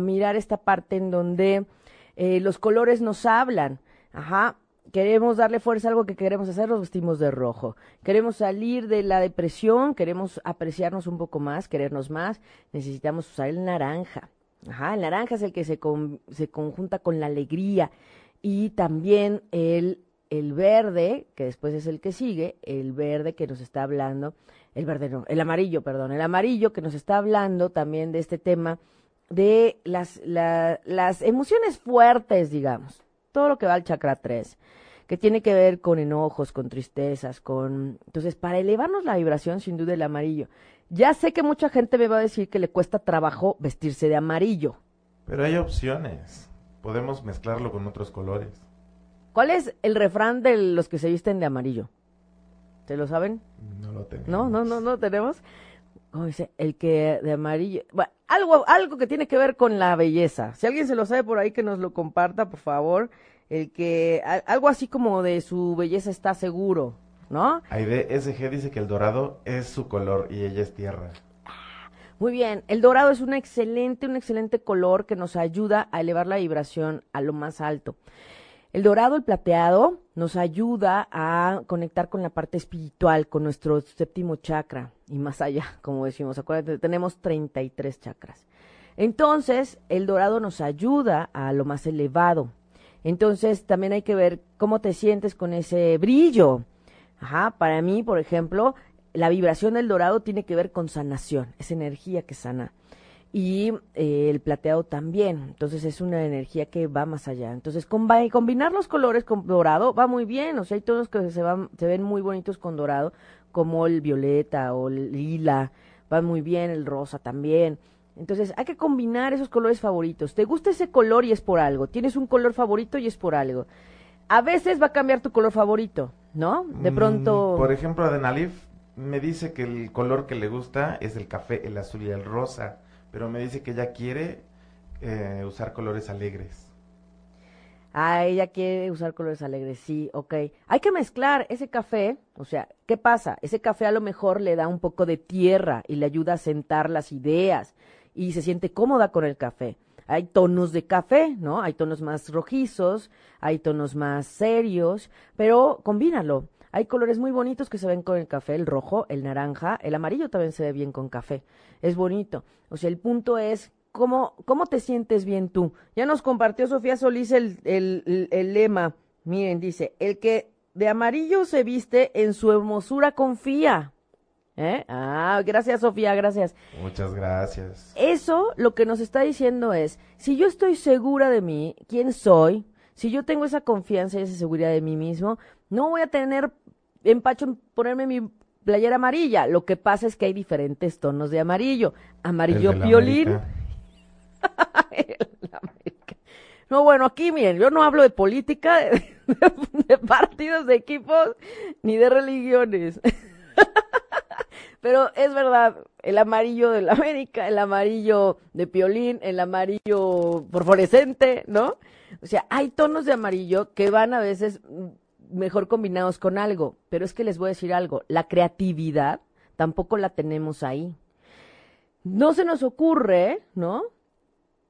mirar esta parte en donde eh, los colores nos hablan. Ajá. Queremos darle fuerza a algo que queremos hacer, nos vestimos de rojo. Queremos salir de la depresión, queremos apreciarnos un poco más, querernos más, necesitamos usar el naranja. Ajá, el naranja es el que se, con, se conjunta con la alegría y también el, el verde, que después es el que sigue, el verde que nos está hablando, el verde no, el amarillo, perdón, el amarillo que nos está hablando también de este tema de las, la, las emociones fuertes, digamos, todo lo que va al chakra 3, que tiene que ver con enojos, con tristezas, con... Entonces, para elevarnos la vibración, sin duda el amarillo. Ya sé que mucha gente me va a decir que le cuesta trabajo vestirse de amarillo. Pero hay opciones. Podemos mezclarlo con otros colores. ¿Cuál es el refrán de los que se visten de amarillo? ¿Se lo saben? No lo tenemos. No, no, no, no tenemos. ¿Cómo dice? El que de amarillo. Bueno, algo, algo que tiene que ver con la belleza. Si alguien se lo sabe por ahí, que nos lo comparta, por favor. El que. a- Algo así como de su belleza está seguro, ¿no? Aide SG dice que el dorado es su color y ella es tierra. Muy bien, el dorado es un excelente, un excelente color que nos ayuda a elevar la vibración a lo más alto. El dorado, el plateado, nos ayuda a conectar con la parte espiritual, con nuestro séptimo chakra y más allá, como decimos. Acuérdate, tenemos 33 chakras. Entonces, el dorado nos ayuda a lo más elevado. Entonces, también hay que ver cómo te sientes con ese brillo. Ajá, para mí, por ejemplo, la vibración del dorado tiene que ver con sanación, es energía que sana. Y eh, el plateado también, entonces es una energía que va más allá. Entonces, combi- combinar los colores con dorado va muy bien, o sea, hay tonos que se, van, se ven muy bonitos con dorado, como el violeta o el lila, va muy bien, el rosa también. Entonces, hay que combinar esos colores favoritos. ¿Te gusta ese color y es por algo? Tienes un color favorito y es por algo. A veces va a cambiar tu color favorito, ¿no? De Mm, pronto... Por ejemplo, Adenalif me dice que el color que le gusta es el café, el azul y el rosa. Pero me dice que ella quiere eh, usar colores alegres. Ah, ella quiere usar colores alegres, sí, ok. Hay que mezclar ese café, o sea, ¿qué pasa? Ese café a lo mejor le da un poco de tierra y le ayuda a sentar las ideas y se siente cómoda con el café. Hay tonos de café, ¿no? Hay tonos más rojizos, hay tonos más serios, pero combínalo. Hay colores muy bonitos que se ven con el café, el rojo, el naranja, el amarillo también se ve bien con café. Es bonito. O sea, el punto es ¿Cómo, ¿Cómo te sientes bien tú? Ya nos compartió Sofía Solís el, el, el, el lema. Miren, dice, el que de amarillo se viste, en su hermosura confía. ¿Eh? Ah, gracias Sofía, gracias. Muchas gracias. Eso lo que nos está diciendo es, si yo estoy segura de mí, quién soy, si yo tengo esa confianza y esa seguridad de mí mismo, no voy a tener empacho en ponerme mi playera amarilla. Lo que pasa es que hay diferentes tonos de amarillo. Amarillo de la América. No, bueno, aquí miren, yo no hablo de política, de, de partidos, de equipos, ni de religiones. Pero es verdad, el amarillo del América, el amarillo de Piolín, el amarillo fosforescente, ¿no? O sea, hay tonos de amarillo que van a veces mejor combinados con algo, pero es que les voy a decir algo, la creatividad tampoco la tenemos ahí. No se nos ocurre, ¿no?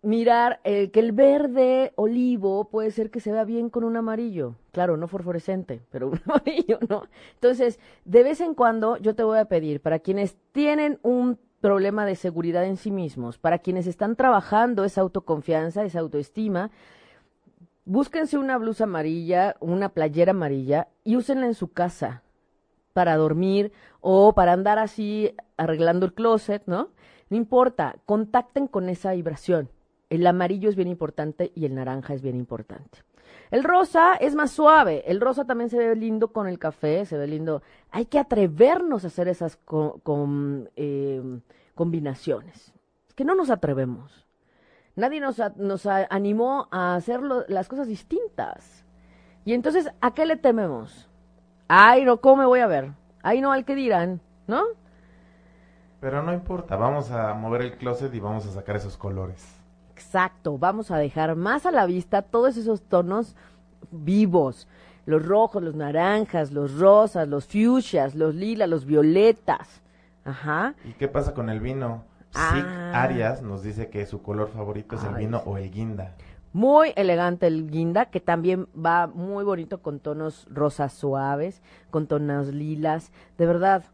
mirar que el verde olivo puede ser que se vea bien con un amarillo. Claro, no fosforescente, pero un amarillo, ¿no? Entonces, de vez en cuando yo te voy a pedir, para quienes tienen un problema de seguridad en sí mismos, para quienes están trabajando esa autoconfianza, esa autoestima, búsquense una blusa amarilla, una playera amarilla y úsenla en su casa para dormir o para andar así arreglando el closet, ¿no? No importa, contacten con esa vibración. El amarillo es bien importante y el naranja es bien importante. El rosa es más suave. El rosa también se ve lindo con el café, se ve lindo. Hay que atrevernos a hacer esas con, em, combinaciones. Es que no nos atrevemos. Nadie nos, nos animó a hacer las cosas distintas. Y entonces, ¿a qué le tememos? Ay, no, ¿cómo me voy a ver? Ay, no, al que dirán, ¿no? Pero no importa, vamos a mover el closet y vamos a sacar esos colores. Exacto, vamos a dejar más a la vista todos esos tonos vivos, los rojos, los naranjas, los rosas, los fuchsias, los lilas, los violetas. Ajá. ¿Y qué pasa con el vino? Ah. Arias nos dice que su color favorito es el vino o el guinda. Muy elegante el guinda, que también va muy bonito con tonos rosas suaves, con tonos lilas. De verdad,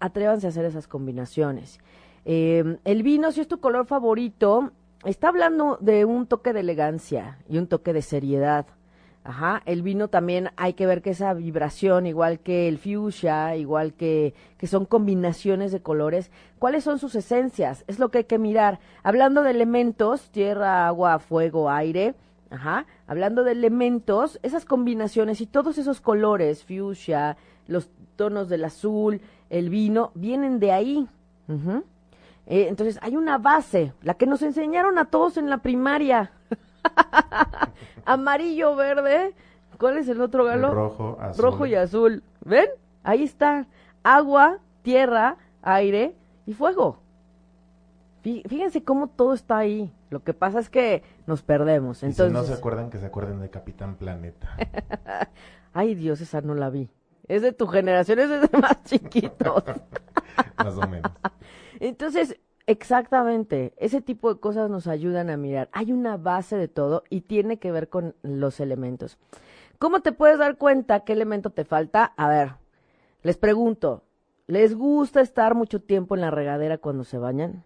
atrévanse a hacer esas combinaciones. Eh, el vino, si es tu color favorito, está hablando de un toque de elegancia y un toque de seriedad. Ajá, el vino también hay que ver que esa vibración, igual que el fuchsia, igual que, que son combinaciones de colores, ¿cuáles son sus esencias? Es lo que hay que mirar. Hablando de elementos, tierra, agua, fuego, aire, ajá, hablando de elementos, esas combinaciones y todos esos colores, fuchsia, los tonos del azul, el vino, vienen de ahí. Eh, entonces, hay una base, la que nos enseñaron a todos en la primaria. Amarillo, verde. ¿Cuál es el otro galo? rojo, azul. Rojo y azul. ¿Ven? Ahí está. Agua, tierra, aire y fuego. Fíjense cómo todo está ahí. Lo que pasa es que nos perdemos. Entonces... si no se acuerdan, que se acuerden de Capitán Planeta. Ay, Dios, esa no la vi. Es de tu generación, es de más chiquitos. más o menos. Entonces, exactamente, ese tipo de cosas nos ayudan a mirar. Hay una base de todo y tiene que ver con los elementos. ¿Cómo te puedes dar cuenta qué elemento te falta? A ver, les pregunto, ¿les gusta estar mucho tiempo en la regadera cuando se bañan?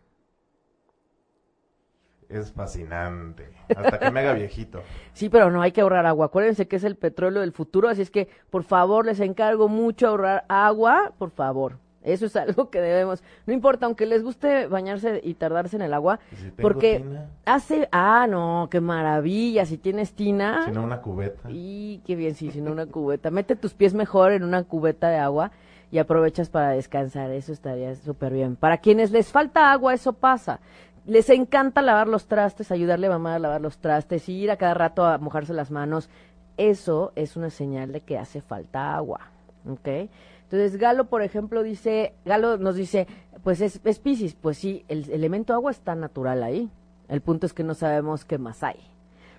Es fascinante. Hasta que me haga viejito. Sí, pero no hay que ahorrar agua. Acuérdense que es el petróleo del futuro, así es que por favor les encargo mucho ahorrar agua, por favor. Eso es algo que debemos. No importa, aunque les guste bañarse y tardarse en el agua, porque hace. Ah, no, qué maravilla. Si tienes tina. Si no, una cubeta. Y qué bien, sí, si no, una cubeta. Mete tus pies mejor en una cubeta de agua y aprovechas para descansar. Eso estaría súper bien. Para quienes les falta agua, eso pasa. Les encanta lavar los trastes, ayudarle a mamá a lavar los trastes, y ir a cada rato a mojarse las manos. Eso es una señal de que hace falta agua. ¿Ok? Entonces Galo, por ejemplo, dice, Galo nos dice, pues es, es Pisces, pues sí, el elemento agua está natural ahí. El punto es que no sabemos qué más hay.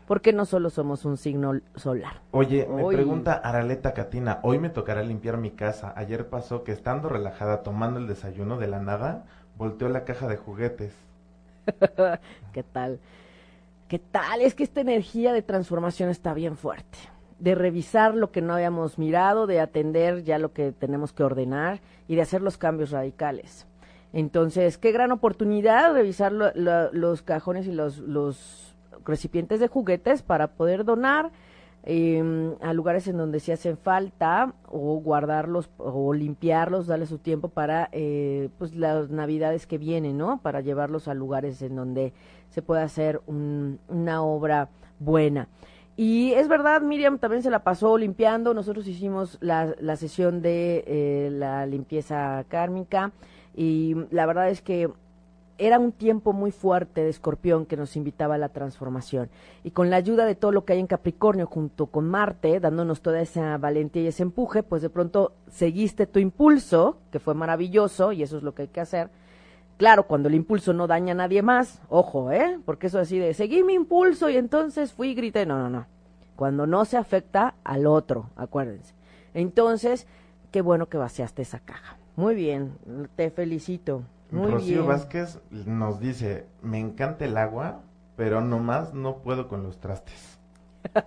Porque no solo somos un signo solar. Oye, me pregunta Araleta Catina, hoy me tocará limpiar mi casa. Ayer pasó que estando relajada tomando el desayuno de la nada, volteó la caja de juguetes. ¿Qué tal? ¿Qué tal? Es que esta energía de transformación está bien fuerte de revisar lo que no habíamos mirado, de atender ya lo que tenemos que ordenar y de hacer los cambios radicales. Entonces, qué gran oportunidad revisar los cajones y los, los, recipientes de juguetes para poder donar em, a lugares en donde se hacen falta o guardarlos o limpiarlos, darle su tiempo para eh, pues las navidades que vienen, ¿no? Para llevarlos a lugares en donde se pueda hacer una obra buena. Y es verdad, Miriam también se la pasó limpiando. Nosotros hicimos la, la sesión de eh, la limpieza kármica y la verdad es que era un tiempo muy fuerte de escorpión que nos invitaba a la transformación. Y con la ayuda de todo lo que hay en Capricornio junto con Marte, dándonos toda esa valentía y ese empuje, pues de pronto seguiste tu impulso, que fue maravilloso, y eso es lo que hay que hacer. Claro, cuando el impulso no daña a nadie más, ojo, ¿eh? Porque eso así de, seguí mi impulso y entonces fui y grité. No, no, no. Cuando no se afecta al otro, acuérdense. Entonces, qué bueno que vaciaste esa caja. Muy bien, te felicito. Muy Rocío Vázquez nos dice, me encanta el agua, pero nomás no puedo con los trastes.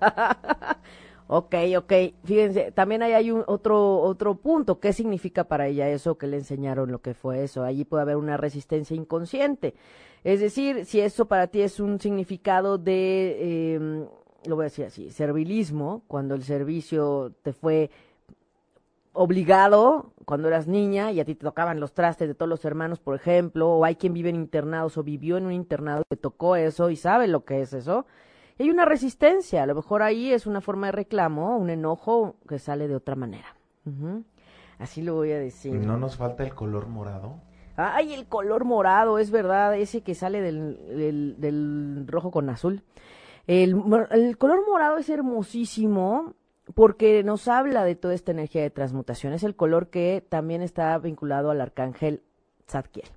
ok, ok. Fíjense, también ahí hay un otro, otro punto. ¿Qué significa para ella eso que le enseñaron lo que fue eso? Allí puede haber una resistencia inconsciente. Es decir, si eso para ti es un significado de, em, lo voy a decir así, servilismo, cuando el servicio te fue obligado cuando eras niña y a ti te tocaban los trastes de todos los hermanos, por ejemplo, o hay quien vive en internados o vivió en un internado que tocó eso y sabe lo que es eso. Hay una resistencia, a lo mejor ahí es una forma de reclamo, un enojo que sale de otra manera. Así lo voy a decir. ¿No nos falta el color morado? Ay, el color morado, es verdad, ese que sale del, del, rojo con azul. El, el color morado es hermosísimo porque nos habla de toda esta energía de transmutación. Es el color que también está vinculado al arcángel Zadkiel.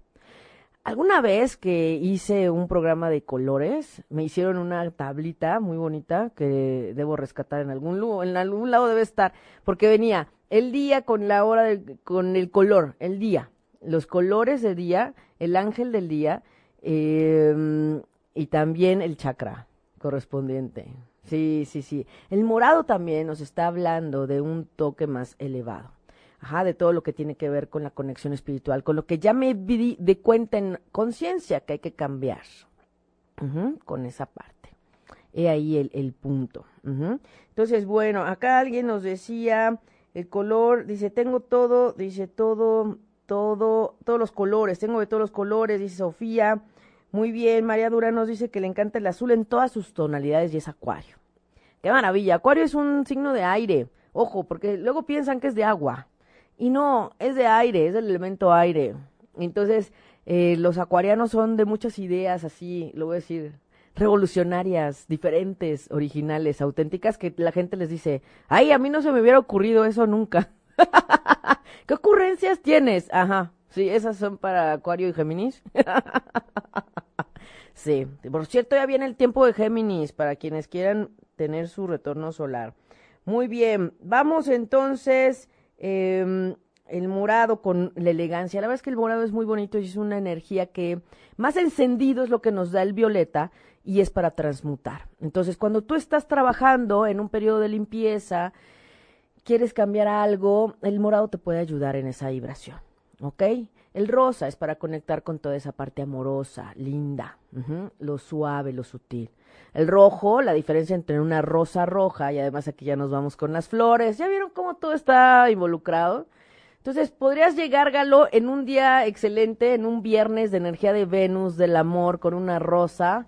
Alguna vez que hice un programa de colores, me hicieron una tablita muy bonita que debo rescatar en algún lugar, en algún lado debe estar, porque venía el día con la hora, con el color, el día, los colores de día, el ángel del día em, y también el chakra correspondiente. Sí, sí, sí. El morado también nos está hablando de un toque más elevado. Ajá, de todo lo que tiene que ver con la conexión espiritual, con lo que ya me di de cuenta en conciencia que hay que cambiar. con esa parte. He ahí el, el punto. Entonces, bueno, acá alguien nos decía el color, dice, tengo todo, dice todo, todo, todos los colores, tengo de todos los colores, dice Sofía. Muy bien, María Dura nos dice que le encanta el azul en todas sus tonalidades y es acuario. Qué maravilla, acuario es un signo de aire, ojo, porque luego piensan que es de agua. Y no, es de aire, es del elemento aire. Entonces, eh, los acuarianos son de muchas ideas así, lo voy a decir, revolucionarias, diferentes, originales, auténticas, que la gente les dice, ay, a mí no se me hubiera ocurrido eso nunca. ¿Qué ocurrencias tienes? Ajá, sí, esas son para Acuario y Géminis. Sí, por cierto, ya viene el tiempo de Géminis para quienes quieran tener su retorno solar. Muy bien, vamos entonces, em, el morado con la elegancia. La verdad es que el morado es muy bonito y es una energía que más encendido es lo que nos da el violeta y es para transmutar. Entonces, cuando tú estás trabajando en un periodo de limpieza, quieres cambiar algo, el morado te puede ayudar en esa vibración, ¿ok? El rosa es para conectar con toda esa parte amorosa, linda, lo suave, lo sutil. El rojo, la diferencia entre una rosa roja y además aquí ya nos vamos con las flores. ¿Ya vieron cómo todo está involucrado? Entonces, podrías llegar, Galo, en un día excelente, en un viernes de energía de Venus, del amor, con una rosa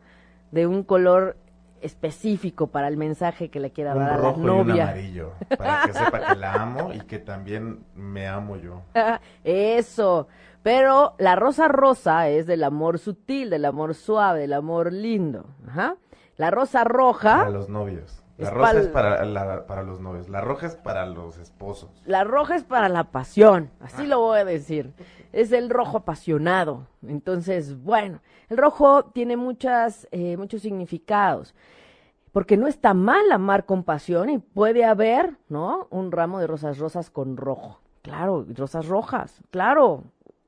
de un color específico para el mensaje que le quiera dar a la novia. Y un amarillo, para que sepa que la amo y que también me amo yo. Eso. Pero la rosa rosa es del amor sutil, del amor suave, del amor lindo. Ajá. La rosa roja. Para los novios. La rosa es para, para los novios. La roja es para los esposos. La roja es para la pasión. Así lo voy a decir. Es el rojo apasionado. Entonces, bueno, el rojo tiene muchas, eh, muchos significados. Porque no está mal amar con pasión y puede haber, ¿no? Un ramo de rosas rosas con rojo. Claro, rosas rojas. Claro,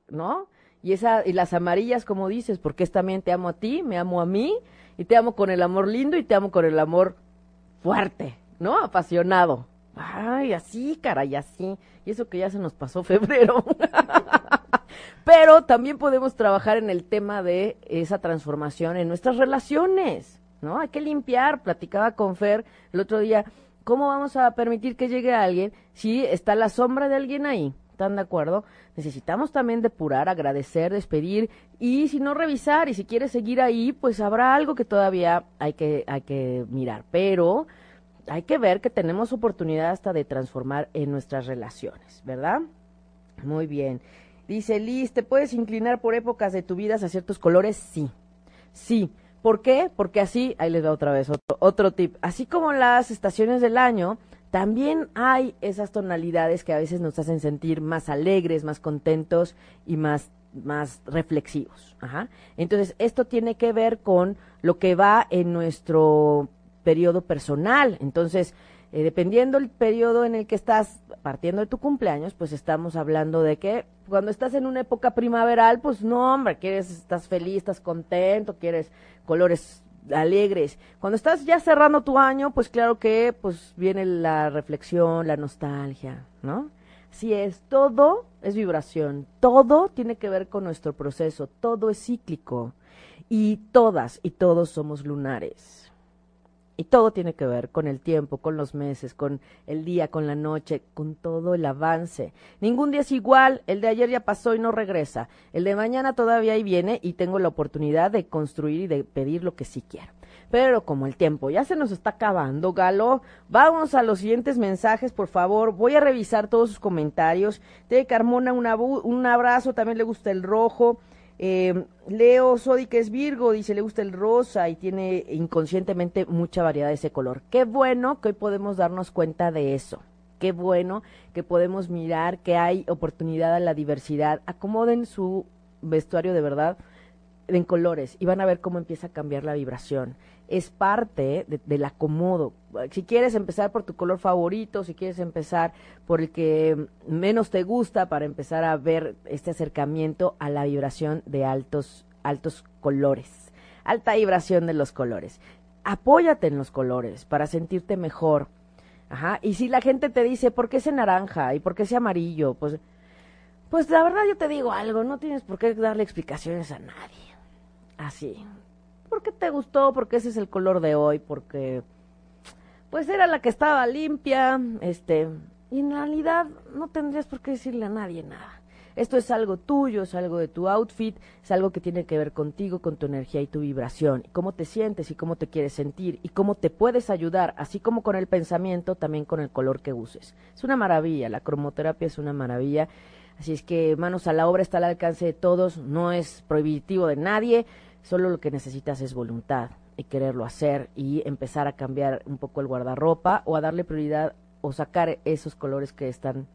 ¿no? Y, esa, y las amarillas, como dices, porque es también te amo a ti, me amo a mí, y te amo con el amor lindo y te amo con el amor fuerte, ¿no? Apasionado. Ay, así, caray, así. Y eso que ya se nos pasó febrero. Pero también podemos trabajar en el tema de esa transformación en nuestras relaciones, ¿no? Hay que limpiar. Platicaba con Fer el otro día, ¿cómo vamos a permitir que llegue alguien si está la sombra de alguien ahí? ¿Están de acuerdo? Necesitamos también depurar, agradecer, despedir y si no revisar y si quieres seguir ahí, pues habrá algo que todavía hay que, hay que mirar. Pero hay que ver que tenemos oportunidad hasta de transformar en nuestras relaciones, ¿verdad? Muy bien. Dice Liz, ¿te puedes inclinar por épocas de tu vida hacia ciertos colores? Sí, sí. ¿Por qué? Porque así, ahí les da otra vez otro, otro tip. Así como las estaciones del año, también hay esas tonalidades que a veces nos hacen sentir más alegres, más contentos y más, más reflexivos. Ajá. Entonces, esto tiene que ver con lo que va en nuestro periodo personal. Entonces, eh, dependiendo el periodo en el que estás partiendo de tu cumpleaños, pues estamos hablando de que cuando estás en una época primaveral, pues no, hombre, quieres, estás feliz, estás contento, quieres colores alegres. Cuando estás ya cerrando tu año, pues claro que pues viene la reflexión, la nostalgia, ¿no? Si es, todo es vibración, todo tiene que ver con nuestro proceso, todo es cíclico y todas y todos somos lunares. Y todo tiene que ver con el tiempo, con los meses, con el día, con la noche, con todo el avance. Ningún día es igual, el de ayer ya pasó y no regresa. El de mañana todavía ahí viene y tengo la oportunidad de construir y de pedir lo que sí quiero. Pero como el tiempo ya se nos está acabando, Galo, vamos a los siguientes mensajes, por favor. Voy a revisar todos sus comentarios. De Carmona, un abrazo, también le gusta el rojo. Eh, Leo Sodi, que es Virgo, dice, le gusta el rosa y tiene inconscientemente mucha variedad de ese color. Qué bueno que hoy podemos darnos cuenta de eso. Qué bueno que podemos mirar que hay oportunidad a la diversidad. Acomoden su vestuario de verdad en colores y van a ver cómo empieza a cambiar la vibración es parte del acomodo. Si quieres empezar por tu color favorito, si quieres empezar por el que menos te gusta para empezar a ver este acercamiento a la vibración de altos, altos colores, alta vibración de los colores. Apóyate en los colores para sentirte mejor. Ajá. Y si la gente te dice, ¿por qué ese naranja? ¿Y por qué ese amarillo? Pues, pues la verdad yo te digo algo, no tienes por qué darle explicaciones a nadie. Así, porque te gustó, porque ese es el color de hoy, porque pues era la que estaba limpia, este, y en realidad no tendrías por qué decirle a nadie nada. Esto es algo tuyo, es algo de tu outfit, es algo que tiene que ver contigo, con tu energía y tu vibración, y cómo te sientes y cómo te quieres sentir y cómo te puedes ayudar, así como con el pensamiento, también con el color que uses. Es una maravilla, la cromoterapia es una maravilla, así es que manos a la obra está al alcance de todos, no es prohibitivo de nadie, Solo lo que necesitas es voluntad y quererlo hacer y empezar a cambiar un poco el guardarropa o a darle prioridad o sacar esos colores que están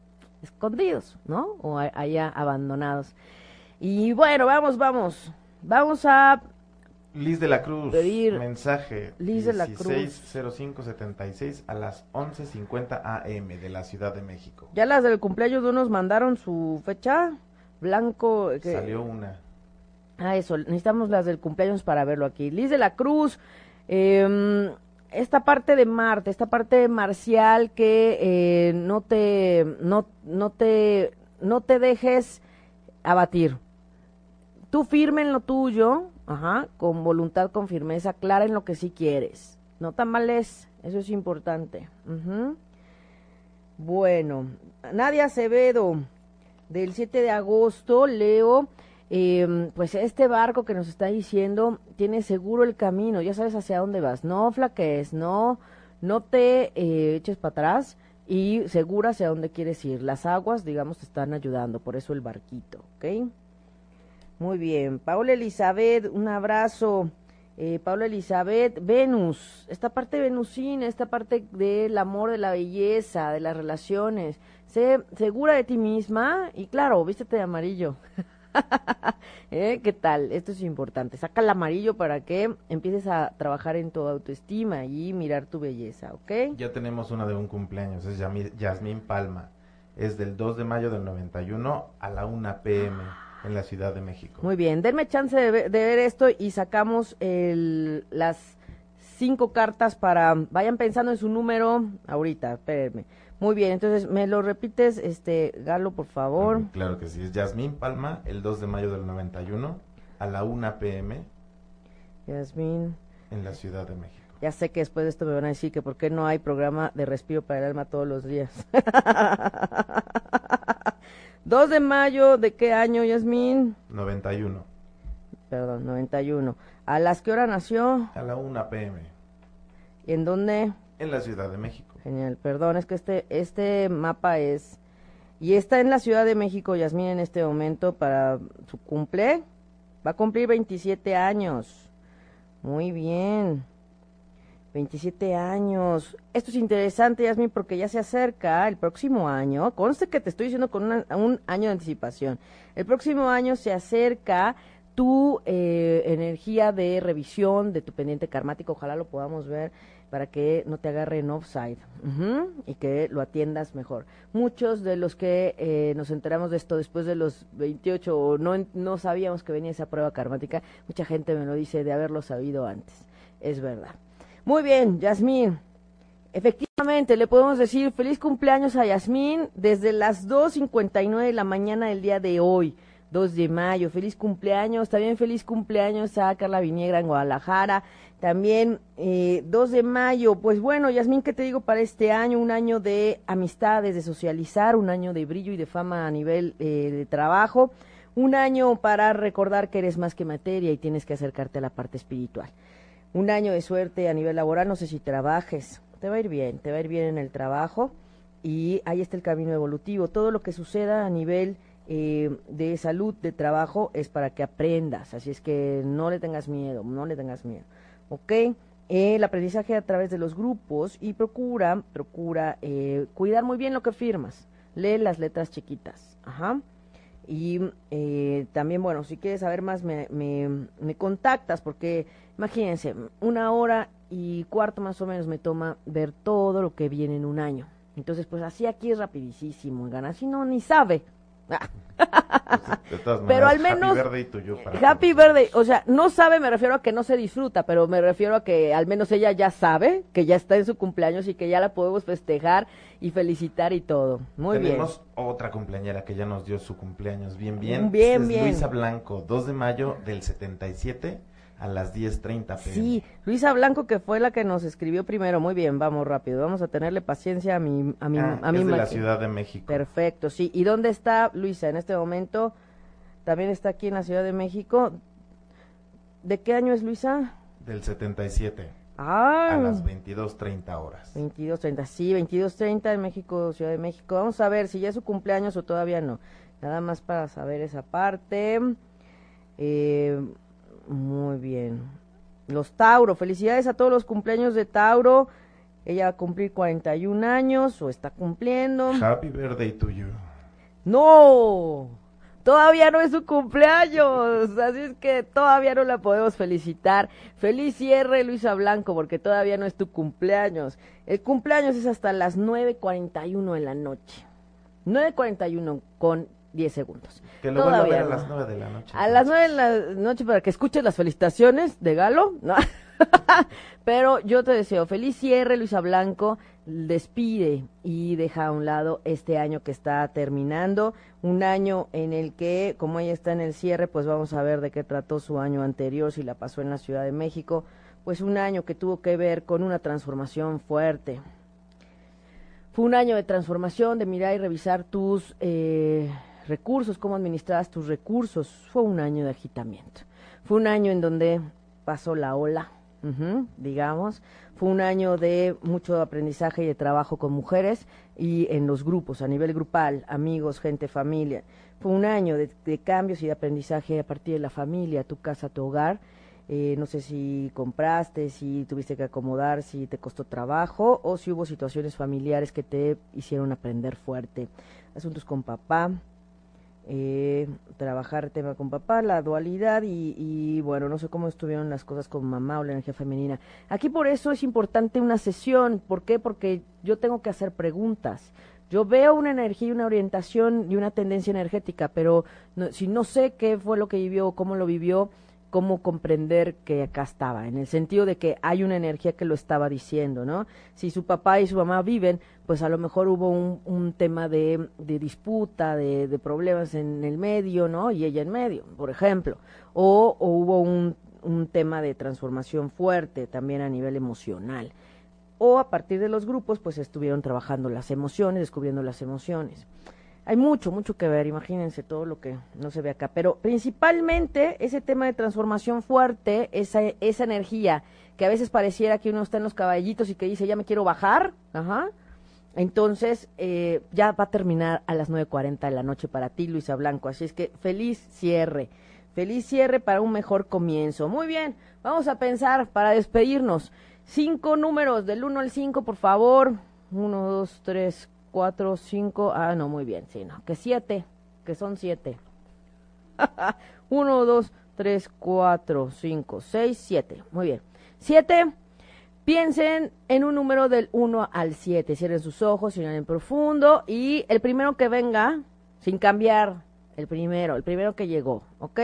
escondidos, ¿no? O allá abandonados. Y bueno, vamos, vamos. Vamos a Liz de la Cruz, pedir mensaje Liz de la Cruz 76 a las 11:50 AM de la Ciudad de México. Ya las del cumpleaños de unos mandaron su fecha blanco que salió una. Ah, eso, necesitamos las del cumpleaños para verlo aquí. Liz de la Cruz, em, esta parte de Marte, esta parte marcial que eh, no te, no, no te, no te dejes abatir. Tú firme en lo tuyo, ajá, con voluntad, con firmeza, clara en lo que sí quieres. No tan mal es, eso es importante. Bueno, Nadia Acevedo, del 7 de agosto, leo eh, pues este barco que nos está diciendo tiene seguro el camino, ya sabes hacia dónde vas, no flaquees, no, no te eh, eches para atrás y segura hacia dónde quieres ir. Las aguas, digamos, te están ayudando, por eso el barquito, ¿ok? Muy bien, Paula Elizabeth, un abrazo. Eh, Paula Elizabeth, Venus, esta parte venusina, esta parte del amor, de la belleza, de las relaciones. Sé segura de ti misma y claro, vístete de amarillo. ¿Eh? ¿Qué tal? Esto es importante. Saca el amarillo para que empieces a trabajar en tu autoestima y mirar tu belleza, ¿ok? Ya tenemos una de un cumpleaños, es Yasmín Palma. Es del 2 de mayo del 91 a la 1 pm en la Ciudad de México. Muy bien, denme chance de, ver esto y sacamos el, las cinco cartas para... Vayan pensando en su número ahorita, espérenme. Muy bien, entonces, ¿me lo repites, este Galo, por favor? Claro que sí, es Yasmín Palma, el 2 de mayo del 91, a la 1 pm. Yasmín. En la Ciudad de México. Ya sé que después de esto me van a decir que por qué no hay programa de respiro para el alma todos los días. 2 de mayo, ¿de qué año, Yasmín? 91. Perdón, 91. ¿A las qué hora nació? A la 1 pm. ¿Y en dónde? En la Ciudad de México. Genial, perdón, es que este, este mapa es... Y está en la Ciudad de México, Yasmín, en este momento para su cumple. Va a cumplir 27 años. Muy bien. 27 años. Esto es interesante, Yasmín, porque ya se acerca el próximo año. Conste que te estoy diciendo con un año de anticipación. El próximo año se acerca tu eh, energía de revisión de tu pendiente karmático. Ojalá lo podamos ver para que no te agarre en offside y que lo atiendas mejor. Muchos de los que eh, nos enteramos de esto después de los 28 o no, no sabíamos que venía esa prueba karmática, mucha gente me lo dice de haberlo sabido antes. es verdad. Muy bien, Yasmín. Efectivamente, le podemos decir feliz cumpleaños a Yasmín desde las 2.59 de la mañana del día de hoy, 2 de mayo. Feliz cumpleaños, también feliz cumpleaños a Carla Viniegra en Guadalajara. También eh, 2 de mayo, pues bueno, Yasmín, ¿qué te digo para este año? Un año de amistades, de socializar, un año de brillo y de fama a nivel eh, de trabajo, un año para recordar que eres más que materia y tienes que acercarte a la parte espiritual. Un año de suerte a nivel laboral, no sé si trabajes, te va a ir bien, te va a ir bien en el trabajo y ahí está el camino evolutivo. Todo lo que suceda a nivel eh, de salud, de trabajo, es para que aprendas, así es que no le tengas miedo, no le tengas miedo, ¿ok? el aprendizaje a través de los grupos y procura, procura eh, cuidar muy bien lo que firmas, lee las letras chiquitas, ajá. Y eh, también, bueno, si quieres saber más, me, me, me contactas, porque imagínense, una hora y cuarto más o menos me toma ver todo lo que viene en un año. Entonces, pues así aquí es rapidísimo, gana, si no, ni sabe. pero al menos Happy Birthday to you para Happy todos. Birthday, o sea, no sabe, me refiero a que no se disfruta, pero me refiero a que al menos ella ya sabe que ya está en su cumpleaños y que ya la podemos festejar y felicitar y todo. Muy Tenemos otra cumpleañera que ya nos dio su cumpleaños bien, bien. Bien, Es bien. Luisa Blanco, 2 de mayo del 77 a las 10.30 pm. Sí, Luisa Blanco que fue la que nos escribió primero. Muy bien, vamos rápido. Vamos a tenerle paciencia a mi a mi Ah, a mi es de la Ciudad de México. Perfecto, sí. ¿Y dónde está Luisa en este momento? También está aquí en la Ciudad de México. ¿De qué año es Luisa? Del 77 Ah, a las 22.30 horas. 22.30, sí, 22.30 en México, Ciudad de México. Vamos a ver si ya es su cumpleaños o todavía no. Nada más para saber esa parte. Eh, muy bien. Los Tauro, felicidades a todos los cumpleaños de Tauro. Ella va a cumplir 41 años o está cumpliendo. Happy birthday to you. No, todavía no es su cumpleaños, así es que todavía no la podemos felicitar. Feliz cierre, Luisa Blanco, porque todavía no es tu cumpleaños. El cumpleaños es hasta las 9.41 en la noche. 9.41 con 10 segundos. Que lo vuelva a ver Todavía a las 9 de la noche. A las nueve de la noche para que escuches las felicitaciones de Galo. ¿no? Pero yo te deseo feliz cierre, Luisa Blanco. Despide y deja a un lado este año que está terminando. Un año en el que, como ella está en el cierre, pues vamos a ver de qué trató su año anterior, si la pasó en la Ciudad de México. Pues un año que tuvo que ver con una transformación fuerte. Fue un año de transformación, de mirar y revisar tus eh, recursos, cómo administrabas tus recursos. Fue un año de agitamiento. Fue un año en donde pasó la ola, digamos. Fue un año de mucho aprendizaje y de trabajo con mujeres y en los grupos, a nivel grupal, amigos, gente, familia. Fue un año de, de cambios y de aprendizaje a partir de la familia, tu casa, tu hogar. Eh, no sé si compraste, si tuviste que acomodar, si te costó trabajo o si hubo situaciones familiares que te hicieron aprender fuerte. Asuntos con papá, eh, trabajar tema con papá, la dualidad y, y, bueno, no sé cómo estuvieron las cosas con mamá o la energía femenina. Aquí por eso es importante una sesión. ¿Por qué? Porque yo tengo que hacer preguntas. Yo veo una energía y una orientación y una tendencia energética, pero no- si no sé qué fue lo que vivió, cómo lo vivió, cómo comprender que acá estaba, en el sentido de que hay una energía que lo estaba diciendo, ¿no? Si su papá y su mamá viven, pues a lo mejor hubo un, un tema de, de disputa, de, de problemas en el medio, ¿no? Y ella en medio, por ejemplo. O, hubo un tema de transformación fuerte también a nivel emocional. O a partir de los grupos, pues estuvieron trabajando las emociones, descubriendo las emociones. Hay mucho, mucho que ver, imagínense todo lo que no se ve acá. Pero principalmente ese tema de transformación fuerte, esa, energía que a veces pareciera que uno está en los caballitos y que dice, ya me quiero bajar, ajá. Entonces, eh, ya va a terminar a las 9.40 de la noche para ti, Luisa Blanco. Así es que feliz cierre. Feliz cierre para un mejor comienzo. Muy bien, vamos a pensar para despedirnos. Cinco números, del 1 al 5, por favor. 1, 2, 3, 4, 5. Ah, no, muy bien, sí, no. Que siete, que son siete. 1, 2, 3, 4, 5, 6, 7. Muy bien. 7. Piensen en un número del 1 al 7. Cierren sus ojos, en profundo. Y el primero que venga, sin cambiar, el primero, el primero que llegó, ¿ok?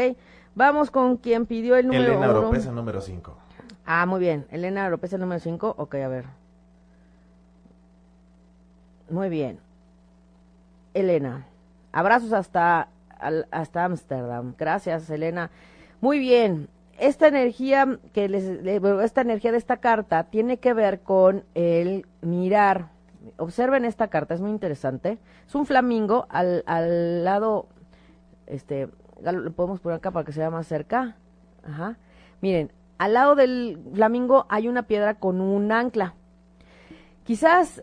Vamos con quien pidió el número Elena 1. Oropesa, número 5. Ah, muy bien. Elena el número 5. Ok, a ver. Muy bien. Elena. Abrazos hasta hasta Ámsterdam. Gracias, Elena. Muy bien. Esta energía que les, esta energía de esta carta tiene que ver con el mirar. Observen esta carta, es muy interesante. Es un flamingo al, al lado, este, lo podemos poner acá para que se vea más cerca. Ajá. Miren, al lado del flamingo hay una piedra con un ancla. Quizás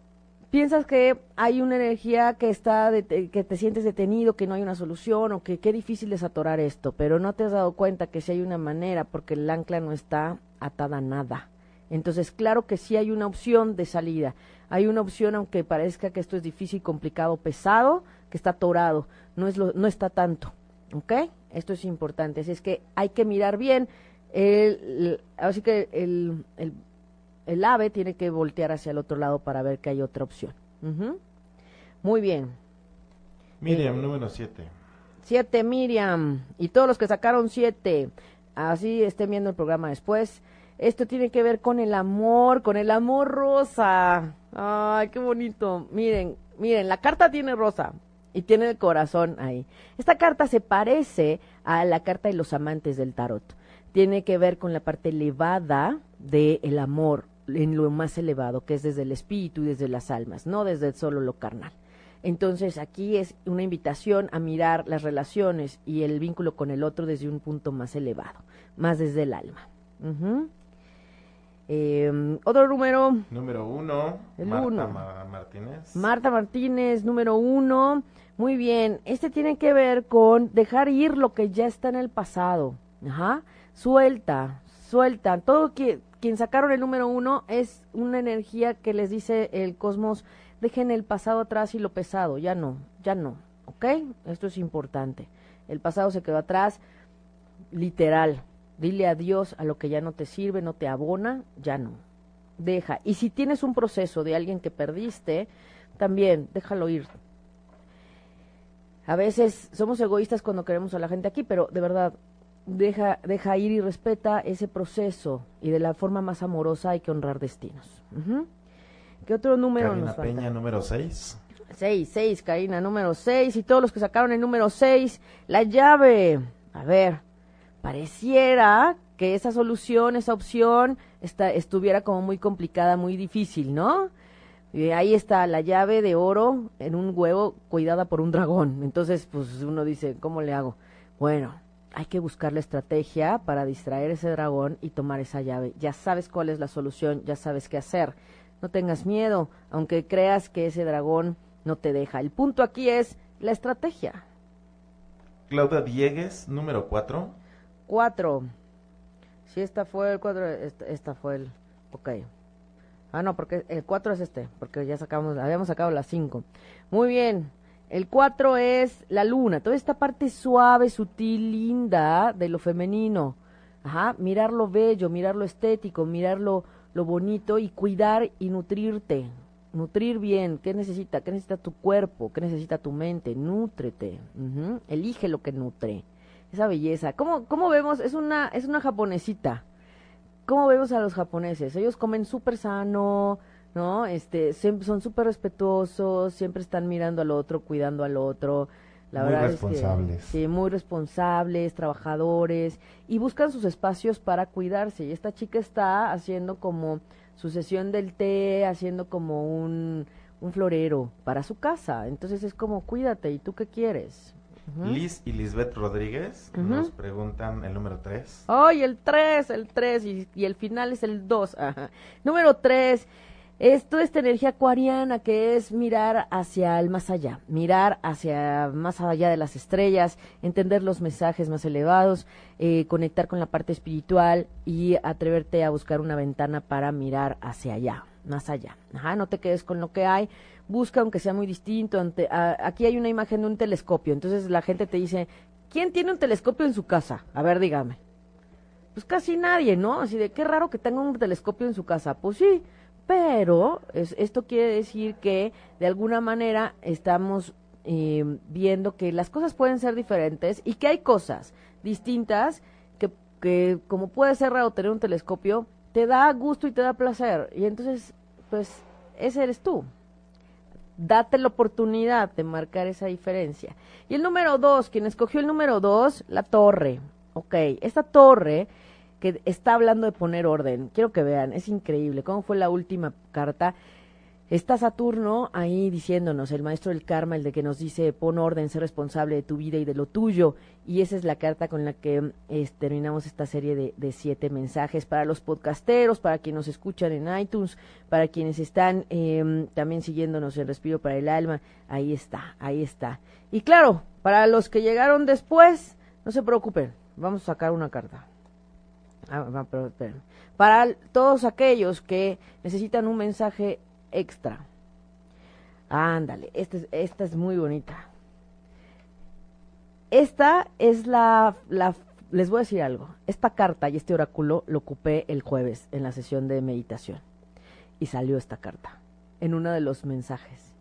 piensas que hay una energía que está que te sientes detenido, que no hay una solución o que qué difícil es atorar esto, pero no te has dado cuenta que sí hay una manera porque el ancla no está atada a nada. Entonces, claro que sí hay una opción de salida. Hay una opción aunque parezca que esto es difícil, complicado, pesado, que está atorado, no es lo, no está tanto. ¿Ok? Esto es importante. Así es que hay que mirar bien. El, así que el, el el ave tiene que voltear hacia el otro lado para ver que hay otra opción. Muy bien. Miriam, eh, número 7. 7, Miriam. Y todos los que sacaron 7, así estén viendo el programa después. Esto tiene que ver con el amor, con el amor rosa. Ay, qué bonito. Miren, miren, la carta tiene rosa y tiene el corazón ahí. Esta carta se parece a la carta de los amantes del tarot. Tiene que ver con la parte elevada del amor, en lo más elevado, que es desde el espíritu y desde las almas, no desde solo lo carnal. Entonces aquí es una invitación a mirar las relaciones y el vínculo con el otro desde un punto más elevado, más desde el alma. Em, otro número. Número uno. Marta Martínez. Marta Martínez, número uno. Muy bien. Este tiene que ver con dejar ir lo que ya está en el pasado. Ajá. Suelta, suelta. Todo que quien sacaron el número uno es una energía que les dice el cosmos, dejen el pasado atrás y lo pesado, ya no, ya no, ¿ok? Esto es importante. El pasado se quedó atrás, literal. Dile adiós a lo que ya no te sirve, no te abona, ya no. Deja. Y si tienes un proceso de alguien que perdiste, también déjalo ir. A veces somos egoístas cuando queremos a la gente aquí, pero de verdad, deja, deja ir y respeta ese proceso y de la forma más amorosa hay que honrar destinos. ¿Qué otro número nos falta? Peña, número 6. 6, 6, Karina, número 6. Y todos los que sacaron el número 6, la llave. A ver, pareciera que esa solución, esa opción, está, estuviera como muy complicada, muy difícil, ¿no? Y ahí está la llave de oro en un huevo cuidada por un dragón. Entonces, pues uno dice, ¿cómo le hago? Bueno, hay que buscar la estrategia para distraer ese dragón y tomar esa llave. Ya sabes cuál es la solución, ya sabes qué hacer. No tengas miedo, aunque creas que ese dragón no te deja. El punto aquí es la estrategia. Claudia Diegues, número 4. 4. Si esta fue el 4, esta, fue el... Ok. Ah, no, porque el 4 es este, porque ya sacamos, habíamos sacado la 5. Muy bien. El 4 es la luna, toda esta parte suave, sutil, linda de lo femenino. Ajá, mirar lo bello, mirar lo estético, mirar lo, bonito y cuidar y nutrirte. Nutrir bien, ¿qué necesita? ¿Qué necesita tu cuerpo? ¿Qué necesita tu mente? Nútrete. Elige lo que nutre. Esa belleza. ¿Cómo, ¿Cómo vemos? Es una, es una japonesita. ¿Cómo vemos a los japoneses? Ellos comen súper sano, ¿no? Este, son súper respetuosos, siempre están mirando al otro, cuidando al otro. La muy verdad responsables. Es que, sí, muy responsables, trabajadores y buscan sus espacios para cuidarse. Y esta chica está haciendo como su sesión del té, haciendo como un, un florero para su casa. Entonces es como, cuídate, ¿y tú qué quieres? Liz y Lisbeth Rodríguez nos preguntan el número 3. ¡Ay, el 3! El 3 y, y el final es el 2. Número 3. Esto, esta energía acuariana que es mirar hacia el más allá, mirar hacia más allá de las estrellas, entender los mensajes más elevados, eh, conectar con la parte espiritual y atreverte a buscar una ventana para mirar hacia allá, más allá. Ajá, no te quedes con lo que hay, busca aunque sea muy distinto. aquí hay una imagen de un telescopio, entonces la gente te dice, ¿quién tiene un telescopio en su casa? A ver, dígame. Pues casi nadie, ¿no? Así de qué raro que tenga un telescopio en su casa. Pues sí pero esto quiere decir que de alguna manera estamos eh, viendo que las cosas pueden ser diferentes y que hay cosas distintas que, que como puede ser raro tener un telescopio, te da gusto y te da placer. Y entonces, pues, ese eres tú. Date la oportunidad de marcar esa diferencia. Y el número dos, quien escogió el número dos, la torre. Ok, esta torre que está hablando de poner orden. Quiero que vean, es increíble. ¿Cómo fue la última carta? Está Saturno ahí diciéndonos, el maestro del karma, el de que nos dice pon orden, sé responsable de tu vida y de lo tuyo. Y esa es la carta con la que terminamos esta serie de, siete mensajes para los podcasteros, para quienes nos escuchan en iTunes, para quienes están em, también siguiéndonos en Respiro para el Alma. Ahí está, ahí está. Y claro, para los que llegaron después, no se preocupen, vamos a sacar una carta. Ah, para todos aquellos que necesitan un mensaje extra. Ándale, esta es, esta es muy bonita. Esta es la, la, les voy a decir algo. Esta carta y este oráculo lo ocupé el jueves en la sesión de meditación. Y salió esta carta en uno de los mensajes.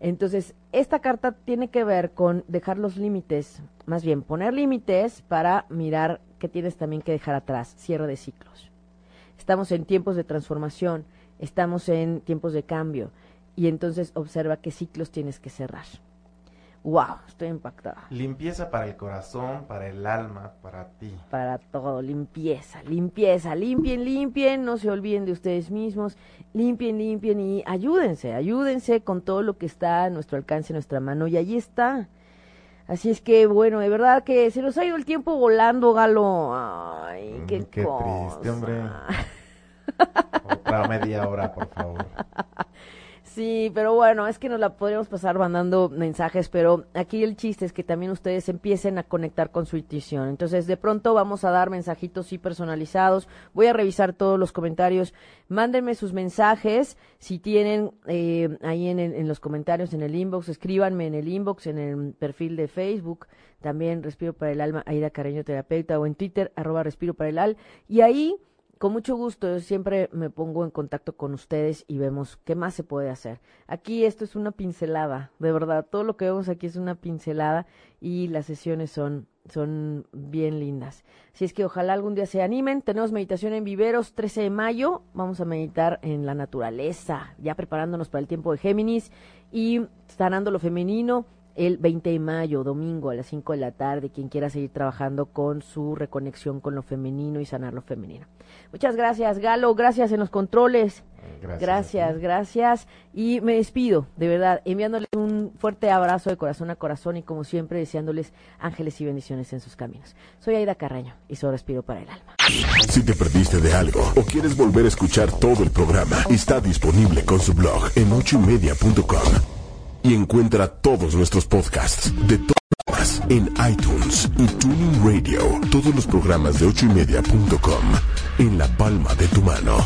Entonces, esta carta tiene que ver con dejar los límites, más bien poner límites para mirar tienes también que dejar atrás, cierre de ciclos. Estamos en tiempos de transformación, estamos en tiempos de cambio y entonces observa qué ciclos tienes que cerrar. Wow, estoy impactada. Limpieza para el corazón, para el alma, para ti. Para todo, limpieza, limpieza, limpien, limpien, no se olviden de ustedes mismos, limpien, limpien y ayúdense, ayúdense con todo lo que está a nuestro alcance, a nuestra mano y allí está. Así es que bueno, de verdad que se nos ha ido el tiempo volando, Galo. Ay, qué, mm, qué triste, hombre. Otra media hora, por favor. Sí, pero bueno, es que nos la podríamos pasar mandando mensajes, pero aquí el chiste es que también ustedes empiecen a conectar con su intuición. Entonces, de pronto vamos a dar mensajitos sí personalizados. Voy a revisar todos los comentarios. Mándenme sus mensajes. Si tienen eh, ahí en, en, los comentarios, en el inbox, escríbanme en el inbox, en el perfil de Facebook. También Respiro para el Alma, Aida Careño Terapeuta, o en Twitter, arroba Respiro para el Al. Y ahí con mucho gusto, yo siempre me pongo en contacto con ustedes y vemos qué más se puede hacer. Aquí esto es una pincelada, de verdad, todo lo que vemos aquí es una pincelada y las sesiones son, son bien lindas. Así es que ojalá algún día se animen. Tenemos meditación en Viveros, 13 de mayo, vamos a meditar en la naturaleza, ya preparándonos para el tiempo de Géminis y sanando lo femenino el 20 de mayo, domingo a las 5 de la tarde, quien quiera seguir trabajando con su reconexión con lo femenino y sanar lo femenino. Muchas gracias, Galo, gracias en los controles. Gracias, gracias, gracias. Y me despido, de verdad, enviándoles un fuerte abrazo de corazón a corazón y como siempre deseándoles ángeles y bendiciones en sus caminos. Soy Aida Carraño y solo respiro para el alma. Si te perdiste de algo o quieres volver a escuchar todo el programa, está disponible con su blog en ochoymedia.com y encuentra todos nuestros podcasts de todas en iTunes y Tuning Radio. Todos los programas de ochoymedia.com en la palma de tu mano.